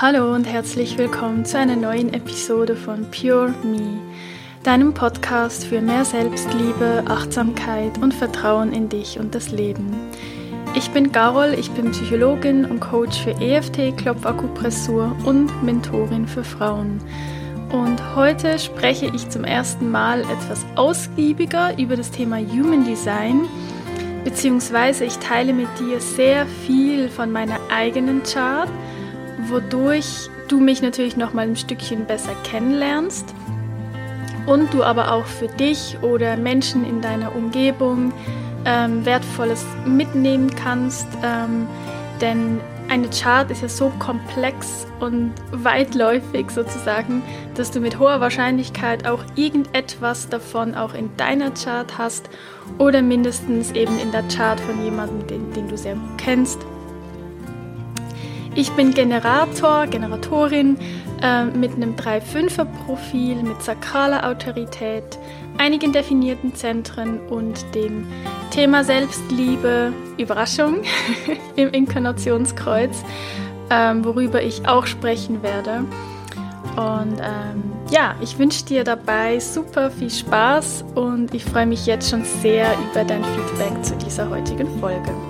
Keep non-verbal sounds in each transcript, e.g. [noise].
Hallo und herzlich willkommen zu einer neuen Episode von Pure Me, deinem Podcast für mehr Selbstliebe, Achtsamkeit und Vertrauen in dich und das Leben. Ich bin Carol, ich bin Psychologin und Coach für EFT, Klopfakupressur und Mentorin für Frauen. Und heute spreche ich zum ersten Mal etwas ausgiebiger über das Thema Human Design, beziehungsweise ich teile mit dir sehr viel von meiner eigenen Chart – wodurch du mich natürlich noch mal ein Stückchen besser kennenlernst und du aber auch für dich oder Menschen in deiner Umgebung ähm, Wertvolles mitnehmen kannst. Ähm, denn eine Chart ist ja so komplex und weitläufig sozusagen, dass du mit hoher Wahrscheinlichkeit auch irgendetwas davon auch in deiner Chart hast oder mindestens eben in der Chart von jemandem, den, den du sehr gut kennst. Ich bin Generator, Generatorin äh, mit einem 3-5er-Profil, mit sakraler Autorität, einigen definierten Zentren und dem Thema Selbstliebe, Überraschung [laughs] im Inkarnationskreuz, ähm, worüber ich auch sprechen werde. Und ähm, ja, ich wünsche dir dabei super viel Spaß und ich freue mich jetzt schon sehr über dein Feedback zu dieser heutigen Folge.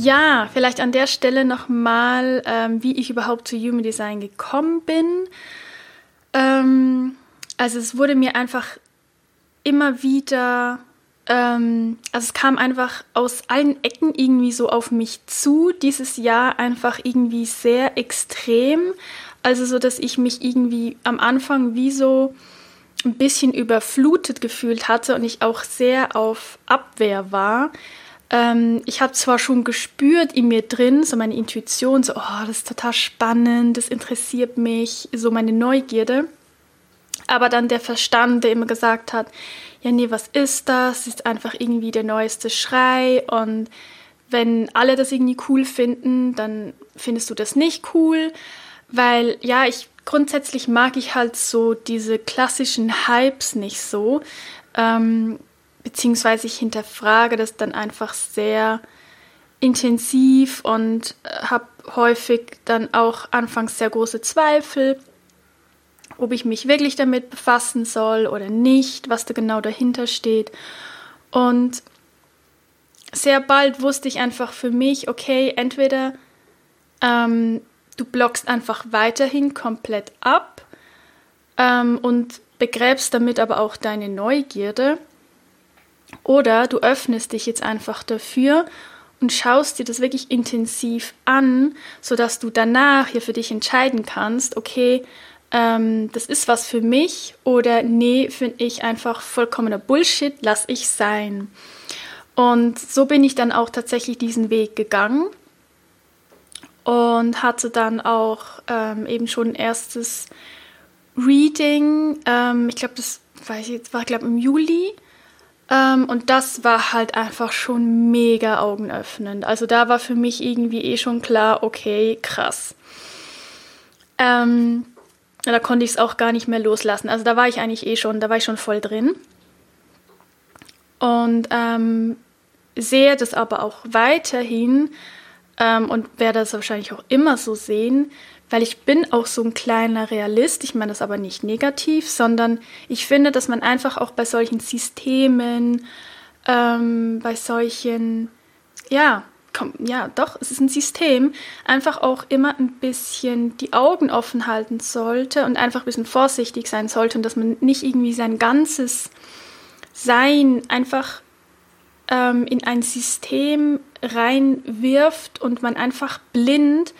Ja, vielleicht an der Stelle nochmal, ähm, wie ich überhaupt zu Human Design gekommen bin. Ähm, also es wurde mir einfach immer wieder, ähm, also es kam einfach aus allen Ecken irgendwie so auf mich zu, dieses Jahr einfach irgendwie sehr extrem. Also so, dass ich mich irgendwie am Anfang wie so ein bisschen überflutet gefühlt hatte und ich auch sehr auf Abwehr war. Ähm, ich habe zwar schon gespürt in mir drin, so meine Intuition, so, oh, das ist total spannend, das interessiert mich, so meine Neugierde. Aber dann der Verstand, der immer gesagt hat, ja, nee, was ist das? ist einfach irgendwie der neueste Schrei und wenn alle das irgendwie cool finden, dann findest du das nicht cool, weil ja, ich grundsätzlich mag ich halt so diese klassischen Hypes nicht so. Ähm, beziehungsweise ich hinterfrage das dann einfach sehr intensiv und äh, habe häufig dann auch anfangs sehr große Zweifel, ob ich mich wirklich damit befassen soll oder nicht, was da genau dahinter steht. Und sehr bald wusste ich einfach für mich, okay, entweder ähm, du blockst einfach weiterhin komplett ab ähm, und begräbst damit aber auch deine Neugierde oder du öffnest dich jetzt einfach dafür und schaust dir das wirklich intensiv an, sodass du danach hier für dich entscheiden kannst, okay, ähm, das ist was für mich oder nee, finde ich einfach vollkommener Bullshit, lass ich sein. Und so bin ich dann auch tatsächlich diesen Weg gegangen und hatte dann auch ähm, eben schon ein erstes Reading. Ähm, ich glaube, das weiß ich war glaube im Juli ähm, und das war halt einfach schon mega augenöffnend. Also da war für mich irgendwie eh schon klar, okay, krass. Ähm, da konnte ich es auch gar nicht mehr loslassen. Also da war ich eigentlich eh schon, da war ich schon voll drin. Und ähm, sehe das aber auch weiterhin ähm, und werde das wahrscheinlich auch immer so sehen, weil ich bin auch so ein kleiner Realist. Ich meine das aber nicht negativ, sondern ich finde, dass man einfach auch bei solchen Systemen, ähm, bei solchen, ja, komm, ja, doch, es ist ein System, einfach auch immer ein bisschen die Augen offen halten sollte und einfach ein bisschen vorsichtig sein sollte und dass man nicht irgendwie sein ganzes Sein einfach ähm, in ein System reinwirft und man einfach blind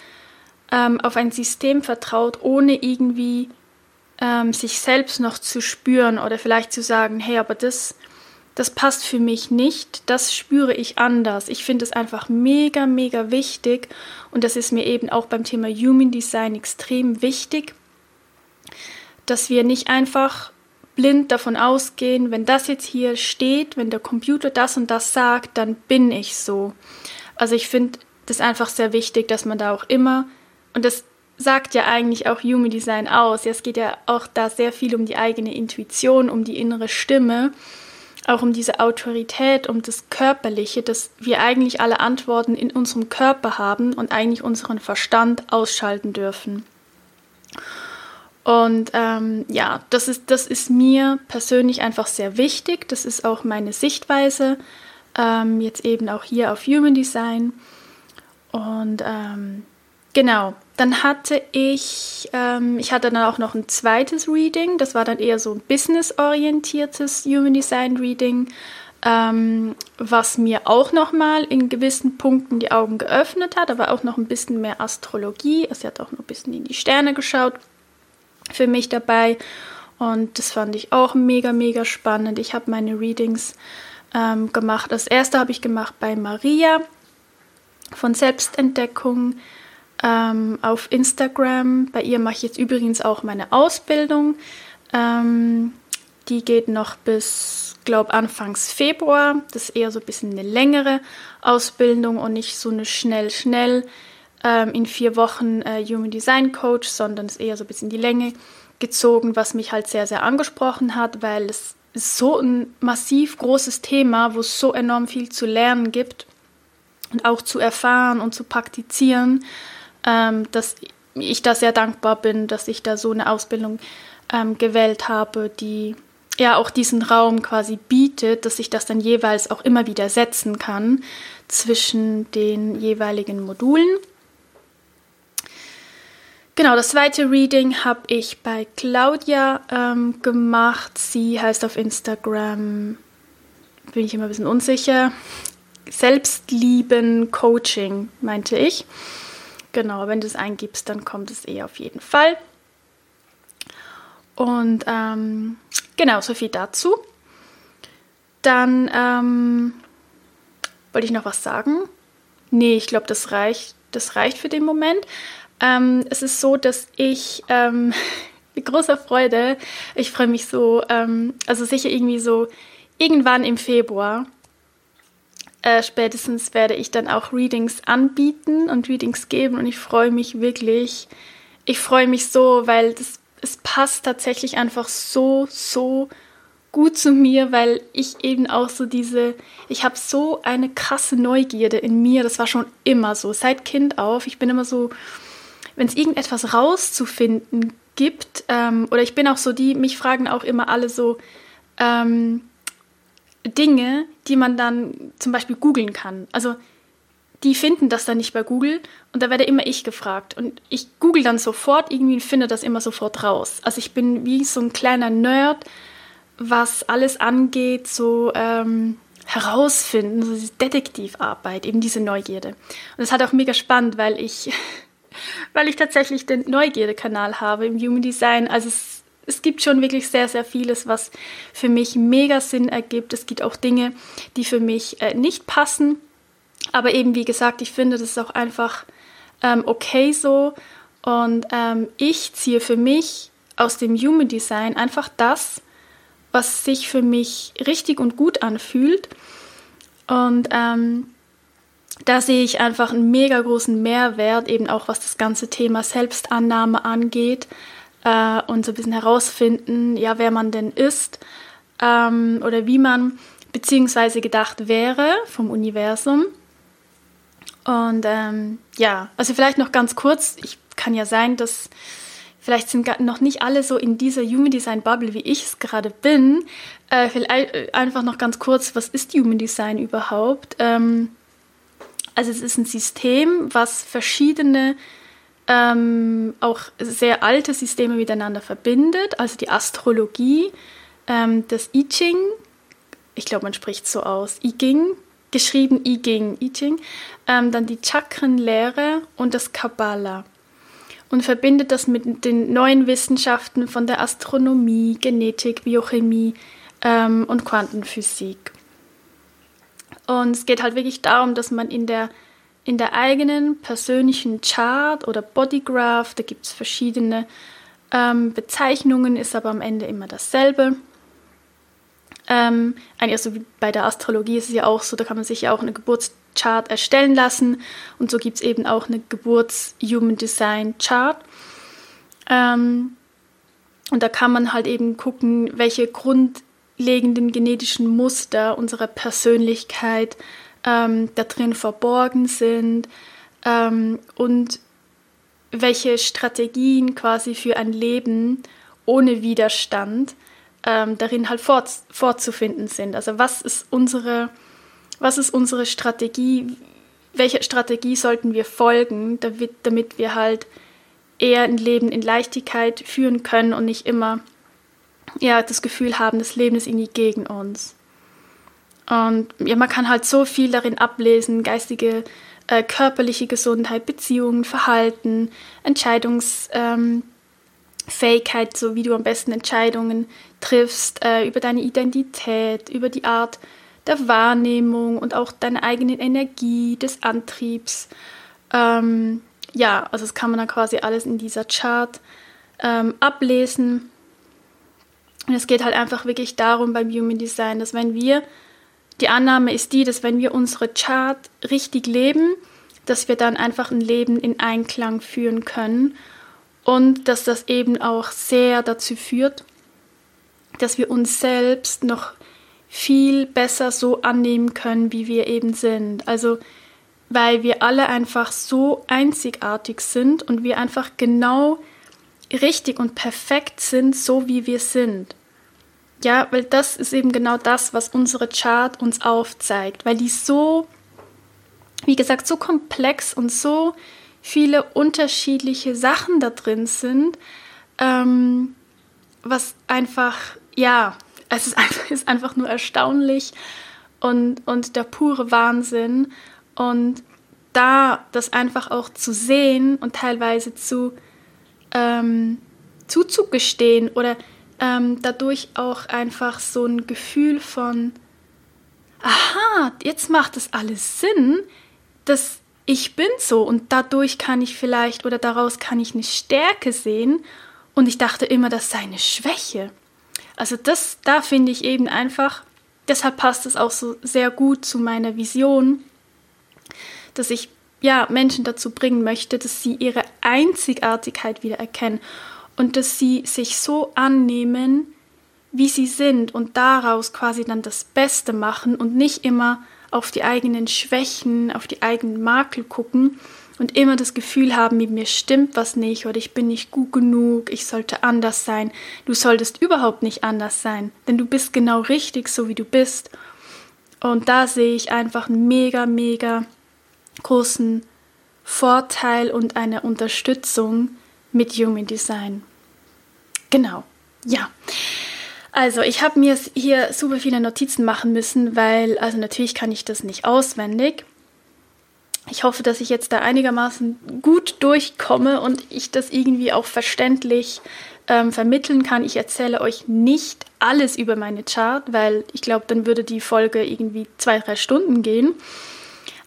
ähm, auf ein System vertraut, ohne irgendwie ähm, sich selbst noch zu spüren oder vielleicht zu sagen, hey, aber das, das passt für mich nicht, das spüre ich anders. Ich finde es einfach mega, mega wichtig und das ist mir eben auch beim Thema Human Design extrem wichtig, dass wir nicht einfach blind davon ausgehen, wenn das jetzt hier steht, wenn der Computer das und das sagt, dann bin ich so. Also ich finde das einfach sehr wichtig, dass man da auch immer und das sagt ja eigentlich auch Human Design aus. Ja, es geht ja auch da sehr viel um die eigene Intuition, um die innere Stimme. auch um diese Autorität, um das Körperliche, dass wir eigentlich alle Antworten in unserem Körper haben und eigentlich unseren Verstand ausschalten dürfen. Und ähm, ja, das ist, das ist mir persönlich einfach sehr wichtig. Das ist auch meine Sichtweise, ähm, jetzt eben auch hier auf Human Design. Und ähm, genau, dann hatte ich, ähm, ich hatte dann auch noch ein zweites Reading, das war dann eher so ein businessorientiertes Human Design Reading, ähm, was mir auch nochmal in gewissen Punkten die Augen geöffnet hat, aber auch noch ein bisschen mehr Astrologie. Also hat auch noch ein bisschen in die Sterne geschaut für mich dabei und das fand ich auch mega, mega spannend. Ich habe meine Readings ähm, gemacht. Das erste habe ich gemacht bei Maria von Selbstentdeckung ähm, auf Instagram. Bei ihr mache ich jetzt übrigens auch meine Ausbildung. Ähm, die geht noch bis, glaube Anfangs Februar. Das ist eher so ein bisschen eine längere Ausbildung und nicht so eine schnell, schnell ähm, in vier Wochen äh, Human Design Coach, sondern ist eher so ein bisschen die Länge gezogen, was mich halt sehr, sehr angesprochen hat, weil es ist so ein massiv großes Thema, wo es so enorm viel zu lernen gibt und auch zu erfahren und zu praktizieren, ähm, dass ich da sehr dankbar bin, dass ich da so eine Ausbildung ähm, gewählt habe, die ja auch diesen Raum quasi bietet, dass ich das dann jeweils auch immer wieder setzen kann zwischen den jeweiligen Modulen. Genau, das zweite Reading habe ich bei Claudia ähm, gemacht. Sie heißt auf Instagram, bin ich immer ein bisschen unsicher, Selbstlieben Coaching, meinte ich. Genau, wenn du es eingibst, dann kommt es eh auf jeden Fall. Und ähm, genau, so viel dazu. Dann ähm, wollte ich noch was sagen. Nee, ich glaube, das reicht, das reicht für den Moment. Ähm, es ist so, dass ich ähm, [laughs] mit großer Freude, ich freue mich so, ähm, also sicher irgendwie so irgendwann im Februar, äh, spätestens werde ich dann auch Readings anbieten und Readings geben und ich freue mich wirklich, ich freue mich so, weil das, es passt tatsächlich einfach so, so gut zu mir, weil ich eben auch so diese, ich habe so eine krasse Neugierde in mir, das war schon immer so, seit Kind auf, ich bin immer so, wenn es irgendetwas rauszufinden gibt, ähm, oder ich bin auch so die, mich fragen auch immer alle so, ähm, Dinge, die man dann zum Beispiel googeln kann. Also die finden das dann nicht bei Google und da werde immer ich gefragt. Und ich google dann sofort irgendwie und finde das immer sofort raus. Also ich bin wie so ein kleiner Nerd, was alles angeht, so ähm, herausfinden, so diese Detektivarbeit, eben diese Neugierde. Und das hat auch mega spannend, weil ich, [laughs] weil ich tatsächlich den Neugierde-Kanal habe im Human Design. Also es es gibt schon wirklich sehr, sehr vieles, was für mich mega Sinn ergibt. Es gibt auch Dinge, die für mich äh, nicht passen. Aber eben, wie gesagt, ich finde, das ist auch einfach ähm, okay so. Und ähm, ich ziehe für mich aus dem Human Design einfach das, was sich für mich richtig und gut anfühlt. Und ähm, da sehe ich einfach einen mega großen Mehrwert, eben auch was das ganze Thema Selbstannahme angeht äh, und so ein bisschen herausfinden, ja, wer man denn ist ähm, oder wie man beziehungsweise gedacht wäre vom Universum. Und ähm, ja, also vielleicht noch ganz kurz, ich kann ja sein, dass vielleicht sind noch nicht alle so in dieser Human Design Bubble, wie ich es gerade bin. Äh, vielleicht äh, einfach noch ganz kurz, was ist Human Design überhaupt? Ähm, also es ist ein System, was verschiedene ähm, auch sehr alte Systeme miteinander verbindet, also die Astrologie, ähm, das I Ching, ich glaube, man spricht so aus, I Ging, geschrieben I Ging, I Ching, ähm, dann die Chakrenlehre und das Kabbalah und verbindet das mit den neuen Wissenschaften von der Astronomie, Genetik, Biochemie ähm, und Quantenphysik. Und es geht halt wirklich darum, dass man in der in der eigenen persönlichen Chart oder Bodygraph, da gibt es verschiedene ähm, Bezeichnungen, ist aber am Ende immer dasselbe. Ähm, also bei der Astrologie ist es ja auch so, da kann man sich ja auch eine Geburtschart erstellen lassen und so gibt es eben auch eine Geburts-Human Design Chart. Ähm, und da kann man halt eben gucken, welche Grund grundlegenden genetischen Muster unserer Persönlichkeit ähm, da drin verborgen sind ähm, und welche Strategien quasi für ein Leben ohne Widerstand ähm, darin halt fort, fortzufinden sind. Also was ist unsere, was ist unsere Strategie? Welche Strategie sollten wir folgen, damit, damit wir halt eher ein Leben in Leichtigkeit führen können und nicht immer ja, das Gefühl haben, das Leben ist irgendwie gegen uns. Und ja, man kann halt so viel darin ablesen, geistige, äh, körperliche Gesundheit, Beziehungen, Verhalten, Entscheidungsfähigkeit, ähm, so wie du am besten Entscheidungen triffst, äh, über deine Identität, über die Art der Wahrnehmung und auch deine eigene Energie, des Antriebs. Ähm, ja, also das kann man dann quasi alles in dieser Chart ähm, ablesen. Und es geht halt einfach wirklich darum beim Human Design, dass wenn wir die Annahme ist die, dass wenn wir unsere Chart richtig leben, dass wir dann einfach ein Leben in Einklang führen können und dass das eben auch sehr dazu führt, dass wir uns selbst noch viel besser so annehmen können, wie wir eben sind. Also weil wir alle einfach so einzigartig sind und wir einfach genau richtig und perfekt sind, so wie wir sind. Ja, weil das ist eben genau das, was unsere Chart uns aufzeigt, weil die so, wie gesagt, so komplex und so viele unterschiedliche Sachen da drin sind, ähm, was einfach, ja, es ist einfach, ist einfach nur erstaunlich und, und der pure Wahnsinn. Und da das einfach auch zu sehen und teilweise zu ähm, zuzugestehen oder ähm, dadurch auch einfach so ein Gefühl von, aha, jetzt macht es alles Sinn, dass ich bin so und dadurch kann ich vielleicht oder daraus kann ich eine Stärke sehen und ich dachte immer, das sei eine Schwäche. Also das, da finde ich eben einfach, deshalb passt es auch so sehr gut zu meiner Vision, dass ich ja Menschen dazu bringen möchte, dass sie ihre Einzigartigkeit wieder erkennen und dass sie sich so annehmen, wie sie sind und daraus quasi dann das Beste machen und nicht immer auf die eigenen Schwächen, auf die eigenen Makel gucken und immer das Gefühl haben, mit mir stimmt was nicht oder ich bin nicht gut genug, ich sollte anders sein. Du solltest überhaupt nicht anders sein, denn du bist genau richtig, so wie du bist. Und da sehe ich einfach einen mega, mega großen Vorteil und eine Unterstützung mit Human Design. Genau, ja. Also ich habe mir hier super viele Notizen machen müssen, weil, also natürlich kann ich das nicht auswendig. Ich hoffe, dass ich jetzt da einigermaßen gut durchkomme und ich das irgendwie auch verständlich ähm, vermitteln kann. Ich erzähle euch nicht alles über meine Chart, weil ich glaube, dann würde die Folge irgendwie zwei, drei Stunden gehen.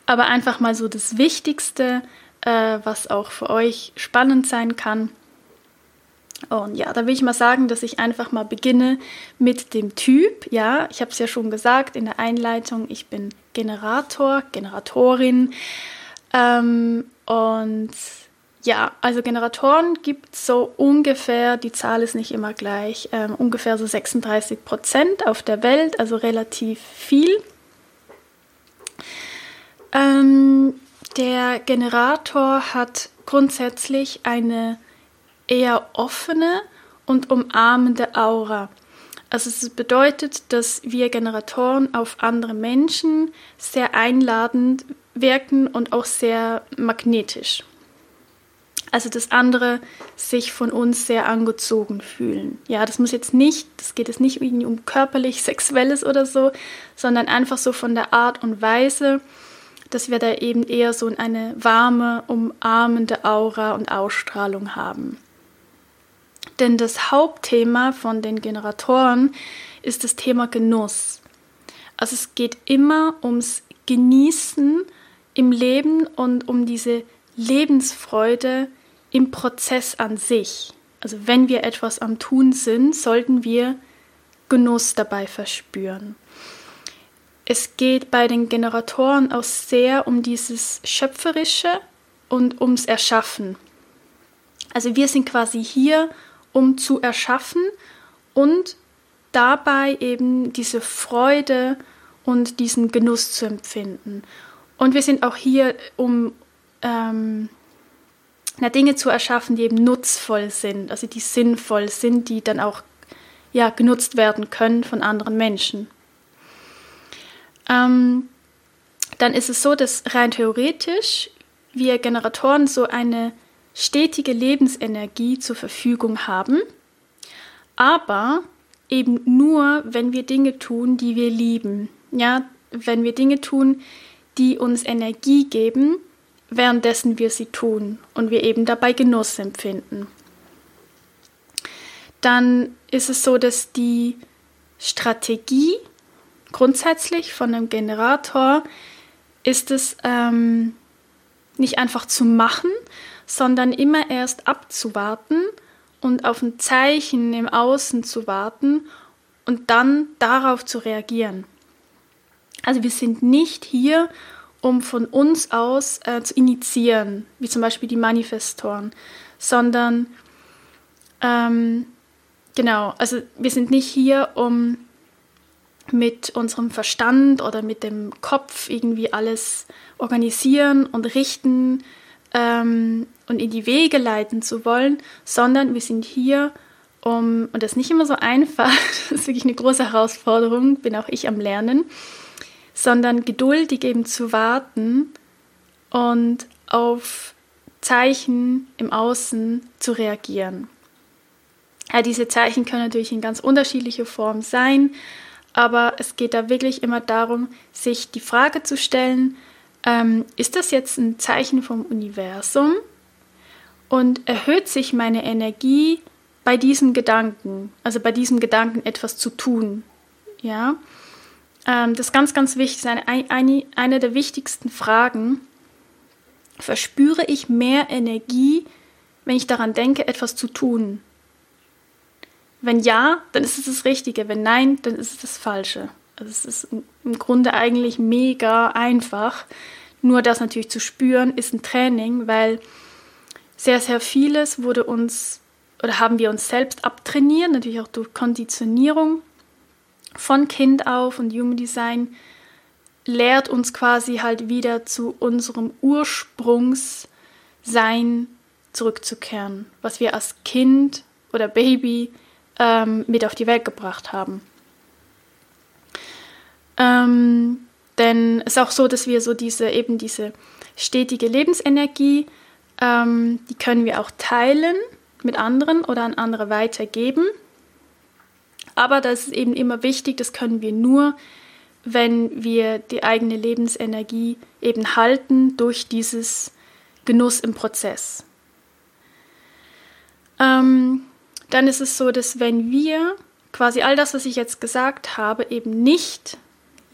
Aber einfach mal so das Wichtigste, äh, was auch für euch spannend sein kann. Und ja, da will ich mal sagen, dass ich einfach mal beginne mit dem Typ. Ja, ich habe es ja schon gesagt in der Einleitung, ich bin Generator, Generatorin. Ähm, und ja, also Generatoren gibt es so ungefähr, die Zahl ist nicht immer gleich, ähm, ungefähr so 36 Prozent auf der Welt, also relativ viel. Ähm, der Generator hat grundsätzlich eine eher offene und umarmende Aura. Also es bedeutet, dass wir Generatoren auf andere Menschen sehr einladend wirken und auch sehr magnetisch. Also dass andere sich von uns sehr angezogen fühlen. Ja, das muss jetzt nicht, das geht jetzt nicht irgendwie um körperlich [laughs] sexuelles oder so, sondern einfach so von der Art und Weise, dass wir da eben eher so eine warme, umarmende Aura und Ausstrahlung haben. Denn das Hauptthema von den Generatoren ist das Thema Genuss. Also es geht immer ums Genießen im Leben und um diese Lebensfreude im Prozess an sich. Also wenn wir etwas am Tun sind, sollten wir Genuss dabei verspüren. Es geht bei den Generatoren auch sehr um dieses Schöpferische und ums Erschaffen. Also wir sind quasi hier, um zu erschaffen und dabei eben diese Freude und diesen Genuss zu empfinden. Und wir sind auch hier, um ähm, na, Dinge zu erschaffen, die eben nutzvoll sind, also die sinnvoll sind, die dann auch ja, genutzt werden können von anderen Menschen. Ähm, dann ist es so, dass rein theoretisch wir Generatoren so eine stetige Lebensenergie zur Verfügung haben, aber eben nur, wenn wir Dinge tun, die wir lieben. Ja, wenn wir Dinge tun, die uns Energie geben, währenddessen wir sie tun und wir eben dabei Genuss empfinden. Dann ist es so, dass die Strategie grundsätzlich von einem Generator ist es ähm, nicht einfach zu machen, sondern immer erst abzuwarten und auf ein Zeichen im Außen zu warten und dann darauf zu reagieren. Also wir sind nicht hier, um von uns aus äh, zu initiieren, wie zum Beispiel die Manifestoren, sondern ähm, genau, also wir sind nicht hier, um mit unserem Verstand oder mit dem Kopf irgendwie alles organisieren und richten ähm, und in die Wege leiten zu wollen, sondern wir sind hier, um, und das ist nicht immer so einfach, [laughs] das ist wirklich eine große Herausforderung, bin auch ich am Lernen, sondern geduldig eben zu warten und auf Zeichen im Außen zu reagieren. Ja, diese Zeichen können natürlich in ganz unterschiedlicher Form sein, aber es geht da wirklich immer darum, sich die Frage zu stellen, ähm, ist das jetzt ein Zeichen vom Universum und erhöht sich meine Energie bei diesem Gedanken, also bei diesem Gedanken etwas zu tun, ja? Ähm, das ist ganz, ganz wichtig, eine, eine, eine der wichtigsten Fragen. Verspüre ich mehr Energie, wenn ich daran denke, etwas zu tun? Wenn ja, dann ist es das Richtige. Wenn nein, dann ist es das Falsche. Also es ist im Grunde eigentlich mega einfach. Nur das natürlich zu spüren, ist ein Training, weil sehr, sehr vieles wurde uns oder haben wir uns selbst abtrainiert, natürlich auch durch Konditionierung von Kind auf und Human Design lehrt uns quasi halt wieder zu unserem Ursprungssein zurückzukehren, was wir als Kind oder Baby ähm, mit auf die Welt gebracht haben. Ähm, denn es ist auch so, dass wir so diese eben diese stetige Lebensenergie, ähm, die können wir auch teilen mit anderen oder an andere weitergeben. Aber das ist eben immer wichtig, das können wir nur, wenn wir die eigene Lebensenergie eben halten durch dieses Genuss im Prozess. Ähm, dann ist es so, dass wenn wir quasi all das, was ich jetzt gesagt habe, eben nicht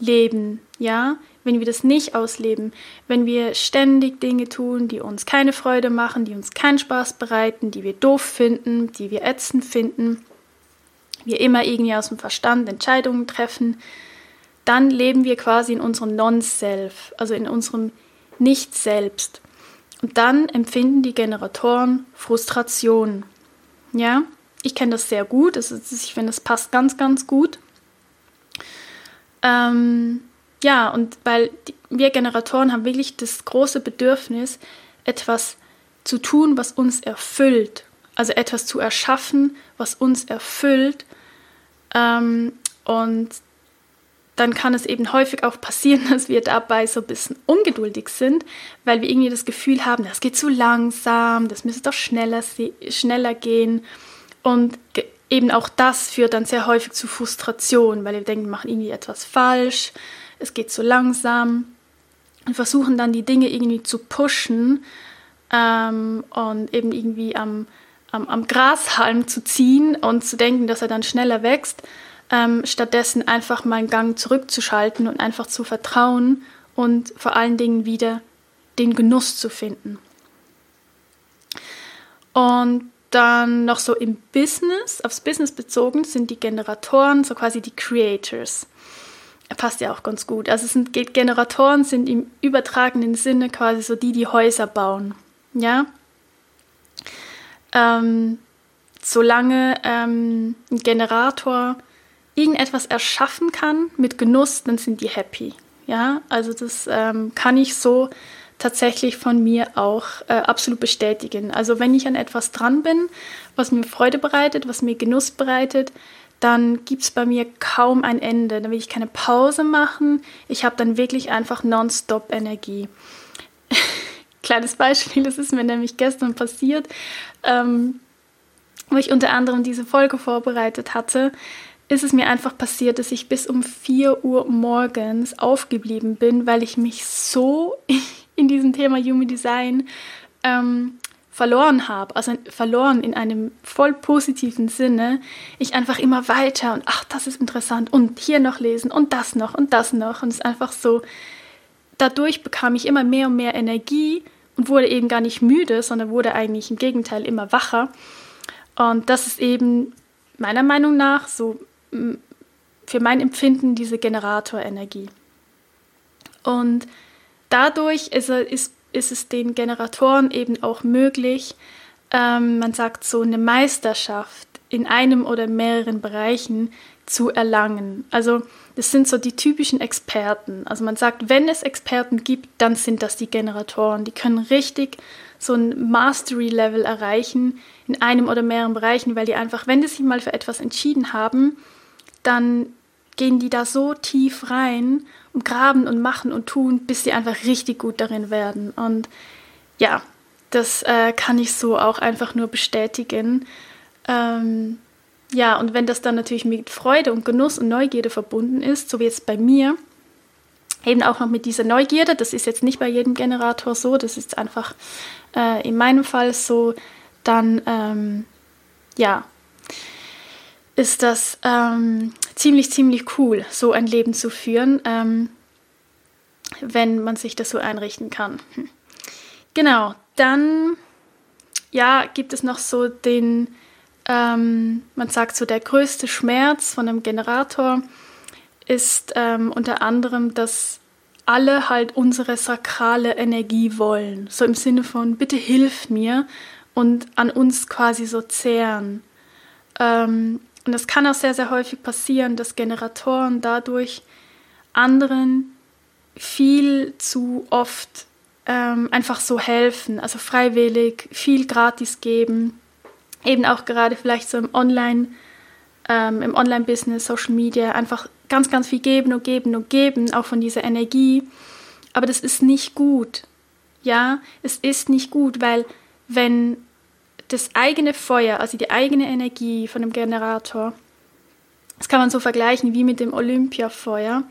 leben, ja, wenn wir das nicht ausleben, wenn wir ständig Dinge tun, die uns keine Freude machen, die uns keinen Spaß bereiten, die wir doof finden, die wir ätzend finden, wir immer irgendwie aus dem Verstand Entscheidungen treffen, dann leben wir quasi in unserem Non-Self, also in unserem Nicht-Selbst. Und dann empfinden die Generatoren Frustration. Ja, ich kenne das sehr gut. Ist, ich finde, das passt ganz, ganz gut. Ähm, ja, und weil die, wir Generatoren haben wirklich das große Bedürfnis, etwas zu tun, was uns erfüllt. Also etwas zu erschaffen, was uns erfüllt. Ähm, und dann kann es eben häufig auch passieren, [laughs] dass wir dabei so ein bisschen ungeduldig sind, weil wir irgendwie das Gefühl haben, das geht zu langsam, das müsste doch schneller, schneller gehen. Und eben auch das führt dann sehr häufig zu Frustration, weil wir denken, wir machen irgendwie etwas falsch, es geht zu langsam und versuchen dann die Dinge irgendwie zu pushen ähm, und eben irgendwie am, am, am, Grashalm zu ziehen und zu denken, dass er dann schneller wächst, ähm, stattdessen einfach mal einen Gang zurückzuschalten und einfach zu vertrauen und vor allen Dingen wieder den Genuss zu finden. Und dann noch so im Business, aufs Business bezogen, sind die Generatoren so quasi die Creators. Passt ja auch ganz gut. Also sind, Generatoren sind im übertragenen Sinne quasi so die, die Häuser bauen. Ja. Ähm, solange ähm, ein Generator irgendetwas erschaffen kann mit Genuss, dann sind die happy. Ja, also das ähm, kann ich so tatsächlich von mir auch äh, absolut bestätigen. Also wenn ich an etwas dran bin, was mir Freude bereitet, was mir Genuss bereitet, dann gibt es bei mir kaum ein Ende. Dann will ich keine Pause machen. Ich habe dann wirklich einfach nonstop Energie. [laughs] Kleines Beispiel, das ist mir nämlich gestern passiert, ähm, wo ich unter anderem diese Folge vorbereitet hatte, ist es mir einfach passiert, dass ich bis um 4 Uhr morgens aufgeblieben bin, weil ich mich so [laughs] in diesem Thema Human Design ähm, verloren habe, also verloren in einem voll positiven Sinne, ich einfach immer weiter und ach, das ist interessant und hier noch lesen und das noch und das noch und es ist einfach so, dadurch bekam ich immer mehr und mehr Energie und wurde eben gar nicht müde, sondern wurde eigentlich im Gegenteil immer wacher und das ist eben meiner Meinung nach so für mein Empfinden diese Generatorenergie. Und dadurch ist, ist ist es den Generatoren eben auch möglich, ähm, man sagt so eine Meisterschaft in einem oder mehreren Bereichen zu erlangen. Also das sind so die typischen Experten. Also man sagt, wenn es Experten gibt, dann sind das die Generatoren. Die können richtig so ein Mastery-Level erreichen in einem oder mehreren Bereichen, weil die einfach, wenn die sich mal für etwas entschieden haben, dann gehen die da so tief rein und graben und machen und tun, bis sie einfach richtig gut darin werden. Und ja, das äh, kann ich so auch einfach nur bestätigen. Ähm, ja, und wenn das dann natürlich mit Freude und Genuss und Neugierde verbunden ist, so wie jetzt bei mir, eben auch noch mit dieser Neugierde, das ist jetzt nicht bei jedem Generator so, das ist einfach äh, in meinem Fall so, dann ähm, ja, ist das ähm, ziemlich, ziemlich cool, so ein Leben zu führen, ähm, wenn man sich das so einrichten kann. Hm. Genau, dann ja, gibt es noch so den, ähm, man sagt so, der größte Schmerz von einem Generator ist ähm, unter anderem, dass alle halt unsere sakrale Energie wollen. So im Sinne von, bitte hilf mir und an uns quasi so zehren. Ähm, und das kann auch sehr, sehr häufig passieren, dass Generatoren dadurch anderen viel zu oft ähm, einfach so helfen, also freiwillig, viel gratis geben, eben auch gerade vielleicht so im Online, ähm, im Online-Business, Social Media, einfach ganz, ganz viel geben und geben und geben, auch von dieser Energie. Aber das ist nicht gut. Ja, es ist nicht gut, weil wenn das eigene Feuer, also die eigene Energie von dem Generator, das kann man so vergleichen wie mit dem Olympiafeuer.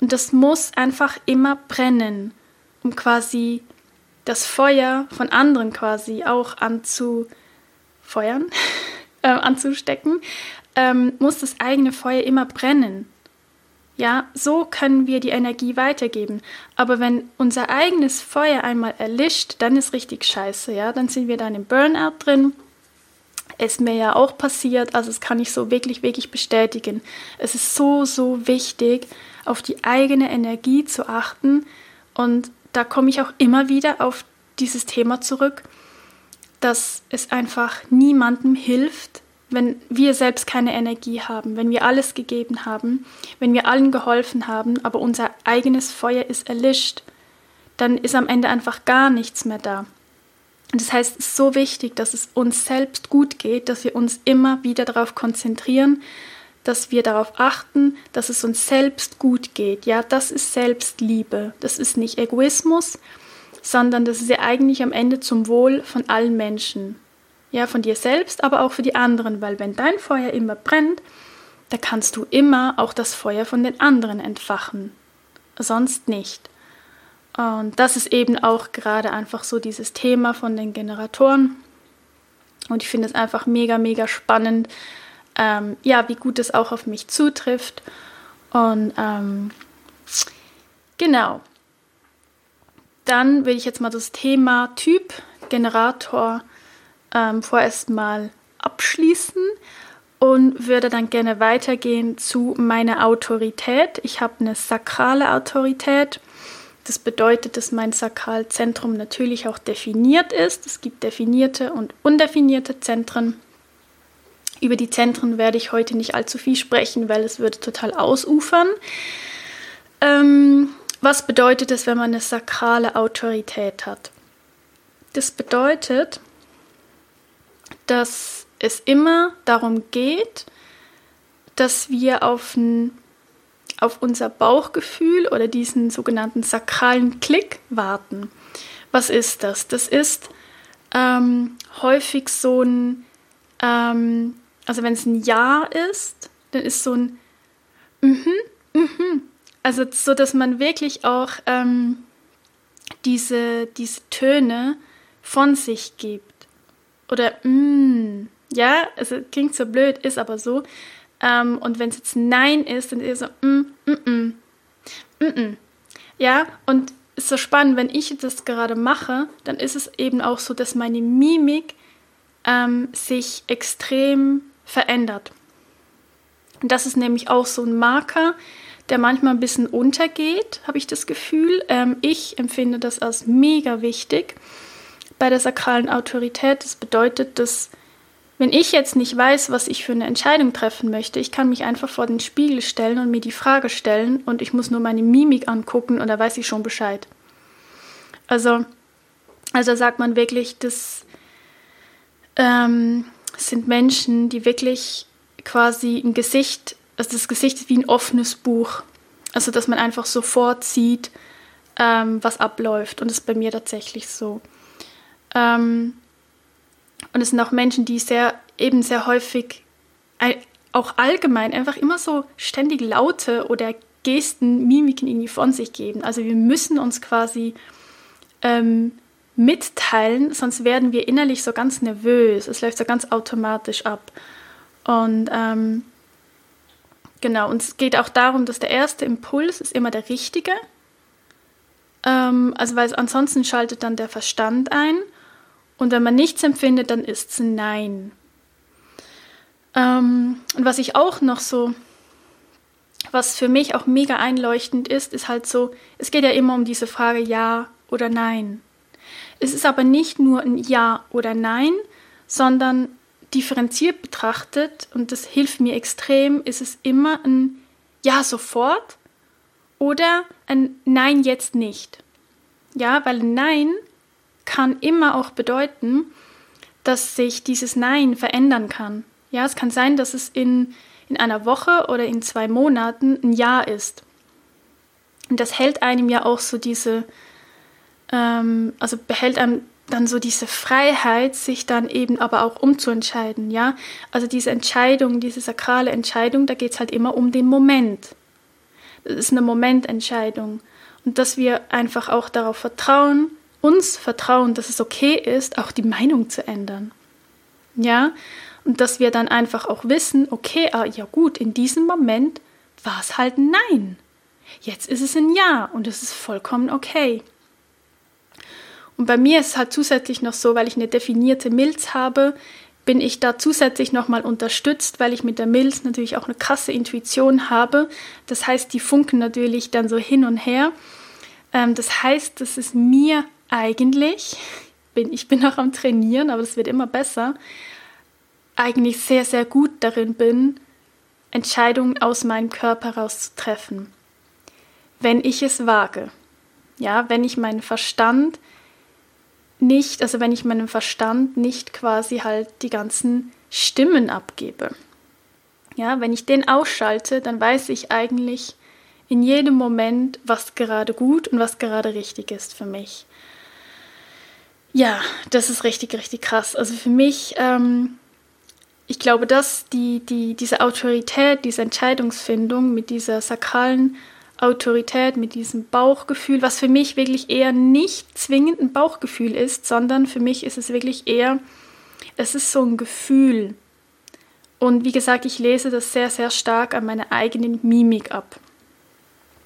Und das muss einfach immer brennen, um quasi das Feuer von anderen quasi auch anzufeuern, [laughs] äh, anzustecken, ähm, muss das eigene Feuer immer brennen. Ja, so können wir die Energie weitergeben. Aber wenn unser eigenes Feuer einmal erlischt, dann ist richtig scheiße, ja. Dann sind wir dann im Burnout drin. Ist mir ja auch passiert, also das kann ich so wirklich, wirklich bestätigen. Es ist so, so wichtig, auf die eigene Energie zu achten. Und da komme ich auch immer wieder auf dieses Thema zurück, dass es einfach niemandem hilft, wenn wir selbst keine Energie haben, wenn wir alles gegeben haben, wenn wir allen geholfen haben, aber unser eigenes Feuer ist erlischt, dann ist am Ende einfach gar nichts mehr da. Und das heißt, es ist so wichtig, dass es uns selbst gut geht, dass wir uns immer wieder darauf konzentrieren, dass wir darauf achten, dass es uns selbst gut geht. Ja, das ist Selbstliebe. Das ist nicht Egoismus, sondern das ist ja eigentlich am Ende zum Wohl von allen Menschen ja, von dir selbst, aber auch für die anderen, weil wenn dein Feuer immer brennt, da kannst du immer auch das Feuer von den anderen entfachen, sonst nicht. Und das ist eben auch gerade einfach so dieses Thema von den Generatoren. Und ich finde es einfach mega, mega spannend, ähm, ja, wie gut es auch auf mich zutrifft. Und ähm, genau. Dann will ich jetzt mal das Thema Typ Generator ähm, vorerst mal abschließen und würde dann gerne weitergehen zu meiner Autorität. Ich habe eine sakrale Autorität. Das bedeutet, dass mein Sakralzentrum natürlich auch definiert ist. Es gibt definierte und undefinierte Zentren. Über die Zentren werde ich heute nicht allzu viel sprechen, weil es würde total ausufern. Ähm, was bedeutet es, wenn man eine sakrale Autorität hat? Das bedeutet, dass es immer darum geht, dass wir auf, ein, auf unser Bauchgefühl oder diesen sogenannten sakralen Klick warten. Was ist das? Das ist ähm, häufig so ein, ähm, also wenn es ein Ja ist, dann ist so ein mhm, mhm. Also so, dass man wirklich auch ähm, diese, diese Töne von sich gibt. Oder mm, ja, also klingt so blöd, ist aber so. Ähm, und wenn es jetzt Nein ist, dann ist es so mm, mm, mm, mm, mm. Ja, und ist so spannend, wenn ich das gerade mache, dann ist es eben auch so, dass meine Mimik ähm, sich extrem verändert. Und das ist nämlich auch so ein Marker, der manchmal ein bisschen untergeht, habe ich das Gefühl. Ähm, ich empfinde das als mega wichtig bei der sakralen Autorität. Das bedeutet, dass wenn ich jetzt nicht weiß, was ich für eine Entscheidung treffen möchte, ich kann mich einfach vor den Spiegel stellen und mir die Frage stellen und ich muss nur meine Mimik angucken und da weiß ich schon Bescheid. Also, also sagt man wirklich, das ähm, sind Menschen, die wirklich quasi ein Gesicht, also das Gesicht ist wie ein offenes Buch. Also, dass man einfach sofort sieht, ähm, was abläuft. Und das ist bei mir tatsächlich so. Ähm, und es sind auch Menschen, die sehr, eben sehr häufig, auch allgemein, einfach immer so ständig Laute oder Gesten, Mimiken irgendwie von sich geben. Also wir müssen uns quasi ähm, mitteilen, sonst werden wir innerlich so ganz nervös. Es läuft so ganz automatisch ab. Und ähm, genau, und es geht auch darum, dass der erste Impuls ist immer der richtige. Ähm, also weil ansonsten schaltet dann der Verstand ein. Und wenn man nichts empfindet, dann ist es Nein. Ähm, und was ich auch noch so, was für mich auch mega einleuchtend ist, ist halt so, es geht ja immer um diese Frage Ja oder Nein. Es ist aber nicht nur ein Ja oder Nein, sondern differenziert betrachtet, und das hilft mir extrem, ist es immer ein Ja sofort oder ein Nein jetzt nicht. Ja, weil Nein kann immer auch bedeuten, dass sich dieses Nein verändern kann. Ja, es kann sein, dass es in, in einer Woche oder in zwei Monaten ein Ja ist. Und das hält einem ja auch so diese, ähm, also behält einem dann so diese Freiheit, sich dann eben aber auch umzuentscheiden, ja. Also diese Entscheidung, diese sakrale Entscheidung, da geht es halt immer um den Moment. Das ist eine Momententscheidung. Und dass wir einfach auch darauf vertrauen, uns vertrauen, dass es okay ist, auch die Meinung zu ändern. Ja, und dass wir dann einfach auch wissen, okay, ah, ja gut, in diesem Moment war es halt Nein. Jetzt ist es ein Ja und es ist vollkommen okay. Und bei mir ist es halt zusätzlich noch so, weil ich eine definierte Milz habe, bin ich da zusätzlich nochmal unterstützt, weil ich mit der Milz natürlich auch eine krasse Intuition habe. Das heißt, die funken natürlich dann so hin und her. Ähm, das heißt, dass es mir eigentlich, bin, ich bin auch am Trainieren, aber es wird immer besser, eigentlich sehr, sehr gut darin bin, Entscheidungen aus meinem Körper heraus zu treffen. Wenn ich es wage. Ja, wenn ich meinen Verstand nicht, also wenn ich meinem Verstand nicht quasi halt die ganzen Stimmen abgebe. Ja, wenn ich den ausschalte, dann weiß ich eigentlich in jedem Moment, was gerade gut und was gerade richtig ist für mich. Ja, das ist richtig, richtig krass. Also für mich, ähm, ich glaube, dass die, die, diese Autorität, diese Entscheidungsfindung mit dieser sakralen Autorität, mit diesem Bauchgefühl, was für mich wirklich eher nicht zwingend ein Bauchgefühl ist, sondern für mich ist es wirklich eher, es ist so ein Gefühl. Und wie gesagt, ich lese das sehr, sehr stark an meiner eigenen Mimik ab.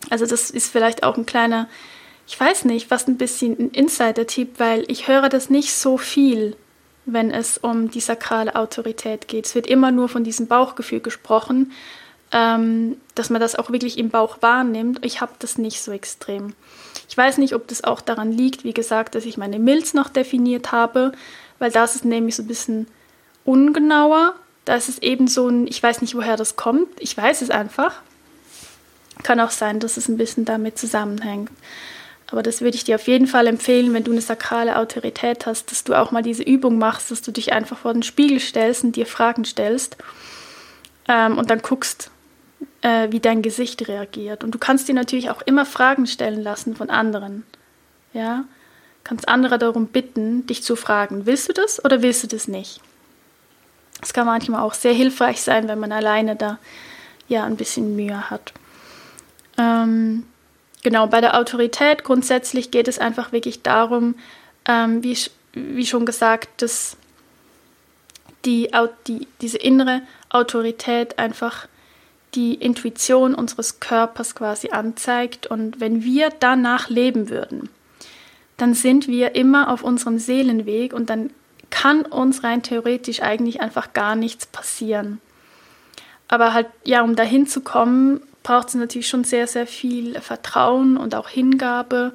Also das ist vielleicht auch ein kleiner ich weiß nicht, fast ein bisschen ein Insider-Tipp, weil ich höre das nicht so viel, wenn es um die sakrale Autorität geht. Es wird immer nur von diesem Bauchgefühl gesprochen, ähm, dass man das auch wirklich im Bauch wahrnimmt. Ich habe das nicht so extrem. Ich weiß nicht, ob das auch daran liegt, wie gesagt, dass ich meine Milz noch definiert habe, weil das ist nämlich so ein bisschen ungenauer. da ist es eben so ein, ich weiß nicht, woher das kommt, ich weiß es einfach. Kann auch sein, dass es ein bisschen damit zusammenhängt. Aber das würde ich dir auf jeden Fall empfehlen, wenn du eine sakrale Autorität hast, dass du auch mal diese Übung machst, dass du dich einfach vor den Spiegel stellst und dir Fragen stellst ähm, und dann guckst, äh, wie dein Gesicht reagiert. Und du kannst dir natürlich auch immer Fragen stellen lassen von anderen. Ja, kannst andere darum bitten, dich zu fragen, willst du das oder willst du das nicht? Das kann manchmal auch sehr hilfreich sein, wenn man alleine da ja ein bisschen Mühe hat. Ähm, genau, bei der Autorität grundsätzlich geht es einfach wirklich darum, ähm, wie, wie schon gesagt, dass die, die, diese innere Autorität einfach die Intuition unseres Körpers quasi anzeigt. Und wenn wir danach leben würden, dann sind wir immer auf unserem Seelenweg und dann kann uns rein theoretisch eigentlich einfach gar nichts passieren. Aber halt, ja, um dahin zu kommen, braucht es natürlich schon sehr, sehr viel Vertrauen und auch Hingabe.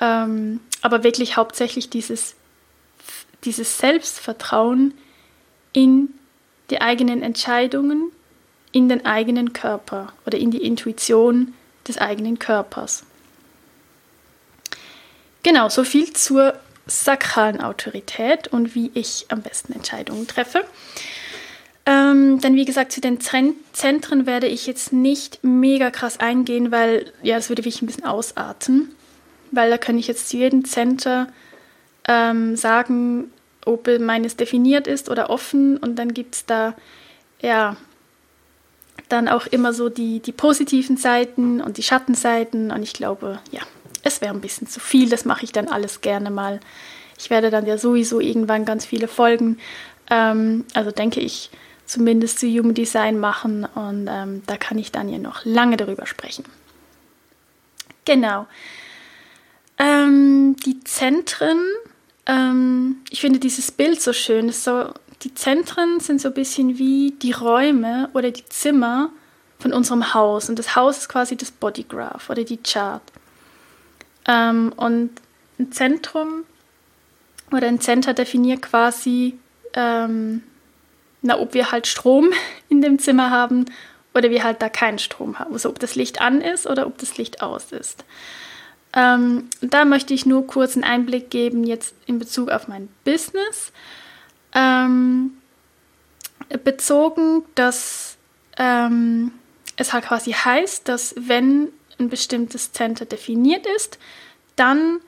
Ähm, aber wirklich hauptsächlich dieses, dieses Selbstvertrauen in die eigenen Entscheidungen, in den eigenen Körper oder in die Intuition des eigenen Körpers. Genau, so viel zur sakralen Autorität und wie ich am besten Entscheidungen treffe. Ähm, dann wie gesagt, zu den Zentren werde ich jetzt nicht mega krass eingehen, weil ja, das würde wirklich ein bisschen ausarten. Weil da kann ich jetzt zu jedem Center ähm, sagen, ob meines definiert ist oder offen und dann gibt es da ja dann auch immer so die, die positiven Seiten und die Schattenseiten und ich glaube, ja, es wäre ein bisschen zu viel, das mache ich dann alles gerne mal. Ich werde dann ja sowieso irgendwann ganz viele Folgen, ähm, also denke ich, zumindest zu Human Design machen und ähm, da kann ich dann ja noch lange darüber sprechen. Genau. Ähm, die Zentren, ähm, ich finde dieses Bild so schön. So, die Zentren sind so ein bisschen wie die Räume oder die Zimmer von unserem Haus. Und das Haus ist quasi das Bodygraph oder die Chart. Ähm, und ein Zentrum oder ein Center definiert quasi, ähm, na, ob wir halt Strom in dem Zimmer haben oder wir halt da keinen Strom haben. Also ob das Licht an ist oder ob das Licht aus ist. Ähm, da möchte ich nur kurz einen Einblick geben jetzt in Bezug auf mein Business. Ähm, bezogen, dass ähm, es halt quasi heißt, dass wenn ein bestimmtes Center definiert ist, dann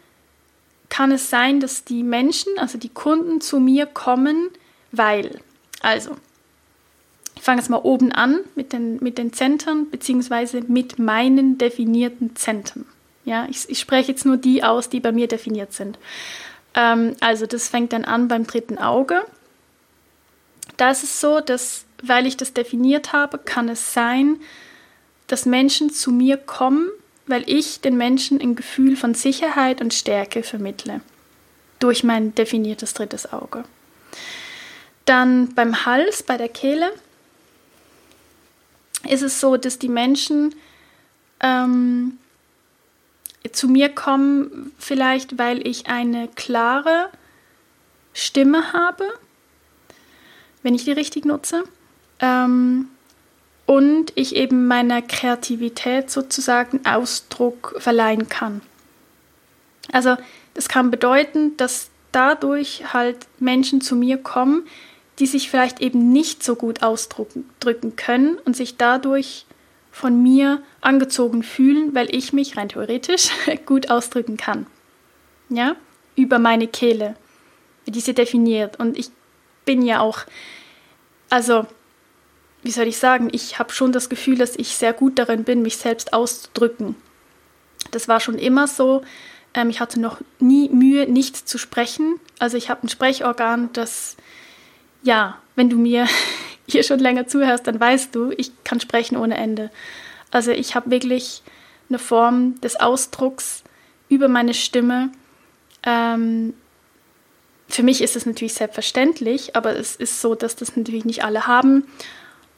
kann es sein, dass die Menschen, also die Kunden zu mir kommen, weil, also, ich fange jetzt mal oben an mit den, mit den Zentren, beziehungsweise mit meinen definierten Zentren. Ja, ich, ich spreche jetzt nur die aus, die bei mir definiert sind. Ähm, also, das fängt dann an beim dritten Auge. Da ist es so, dass, weil ich das definiert habe, kann es sein, dass Menschen zu mir kommen, weil ich den Menschen ein Gefühl von Sicherheit und Stärke vermittle. Durch mein definiertes drittes Auge. Dann beim Hals, bei der Kehle, ist es so, dass die Menschen ähm, zu mir kommen, vielleicht weil ich eine klare Stimme habe, wenn ich die richtig nutze. Ähm, und ich eben meiner Kreativität sozusagen Ausdruck verleihen kann. Also das kann bedeuten, dass dadurch halt Menschen zu mir kommen, die sich vielleicht eben nicht so gut ausdrücken können und sich dadurch von mir angezogen fühlen, weil ich mich rein theoretisch [laughs] gut ausdrücken kann. Ja, über meine Kehle, wie diese definiert. Und ich bin ja auch, also wie soll ich sagen, ich habe schon das Gefühl, dass ich sehr gut darin bin, mich selbst auszudrücken. Das war schon immer so. Ähm, ich hatte noch nie Mühe, nicht zu sprechen. Also ich habe ein Sprechorgan, das, ja, wenn du mir [laughs] hier schon länger zuhörst, dann weißt du, ich kann sprechen ohne Ende. Also ich habe wirklich eine Form des Ausdrucks über meine Stimme. Ähm, für mich ist es natürlich selbstverständlich, aber es ist so, dass das natürlich nicht alle haben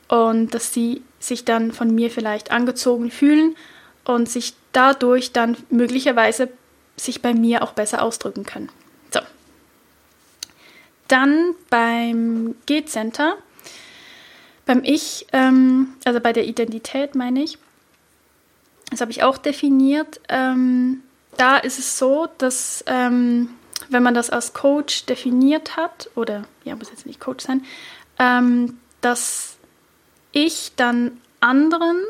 und dass sie sich dann von mir vielleicht angezogen fühlen und sich dadurch dann möglicherweise sich bei mir auch besser ausdrücken können. Dann beim G-Center beim Ich, ähm, also bei der Identität meine ich, das habe ich auch definiert. Ähm, da ist es so, dass ähm, wenn man das als Coach definiert hat, oder ja, muss jetzt nicht Coach sein, ähm, dass ich dann anderen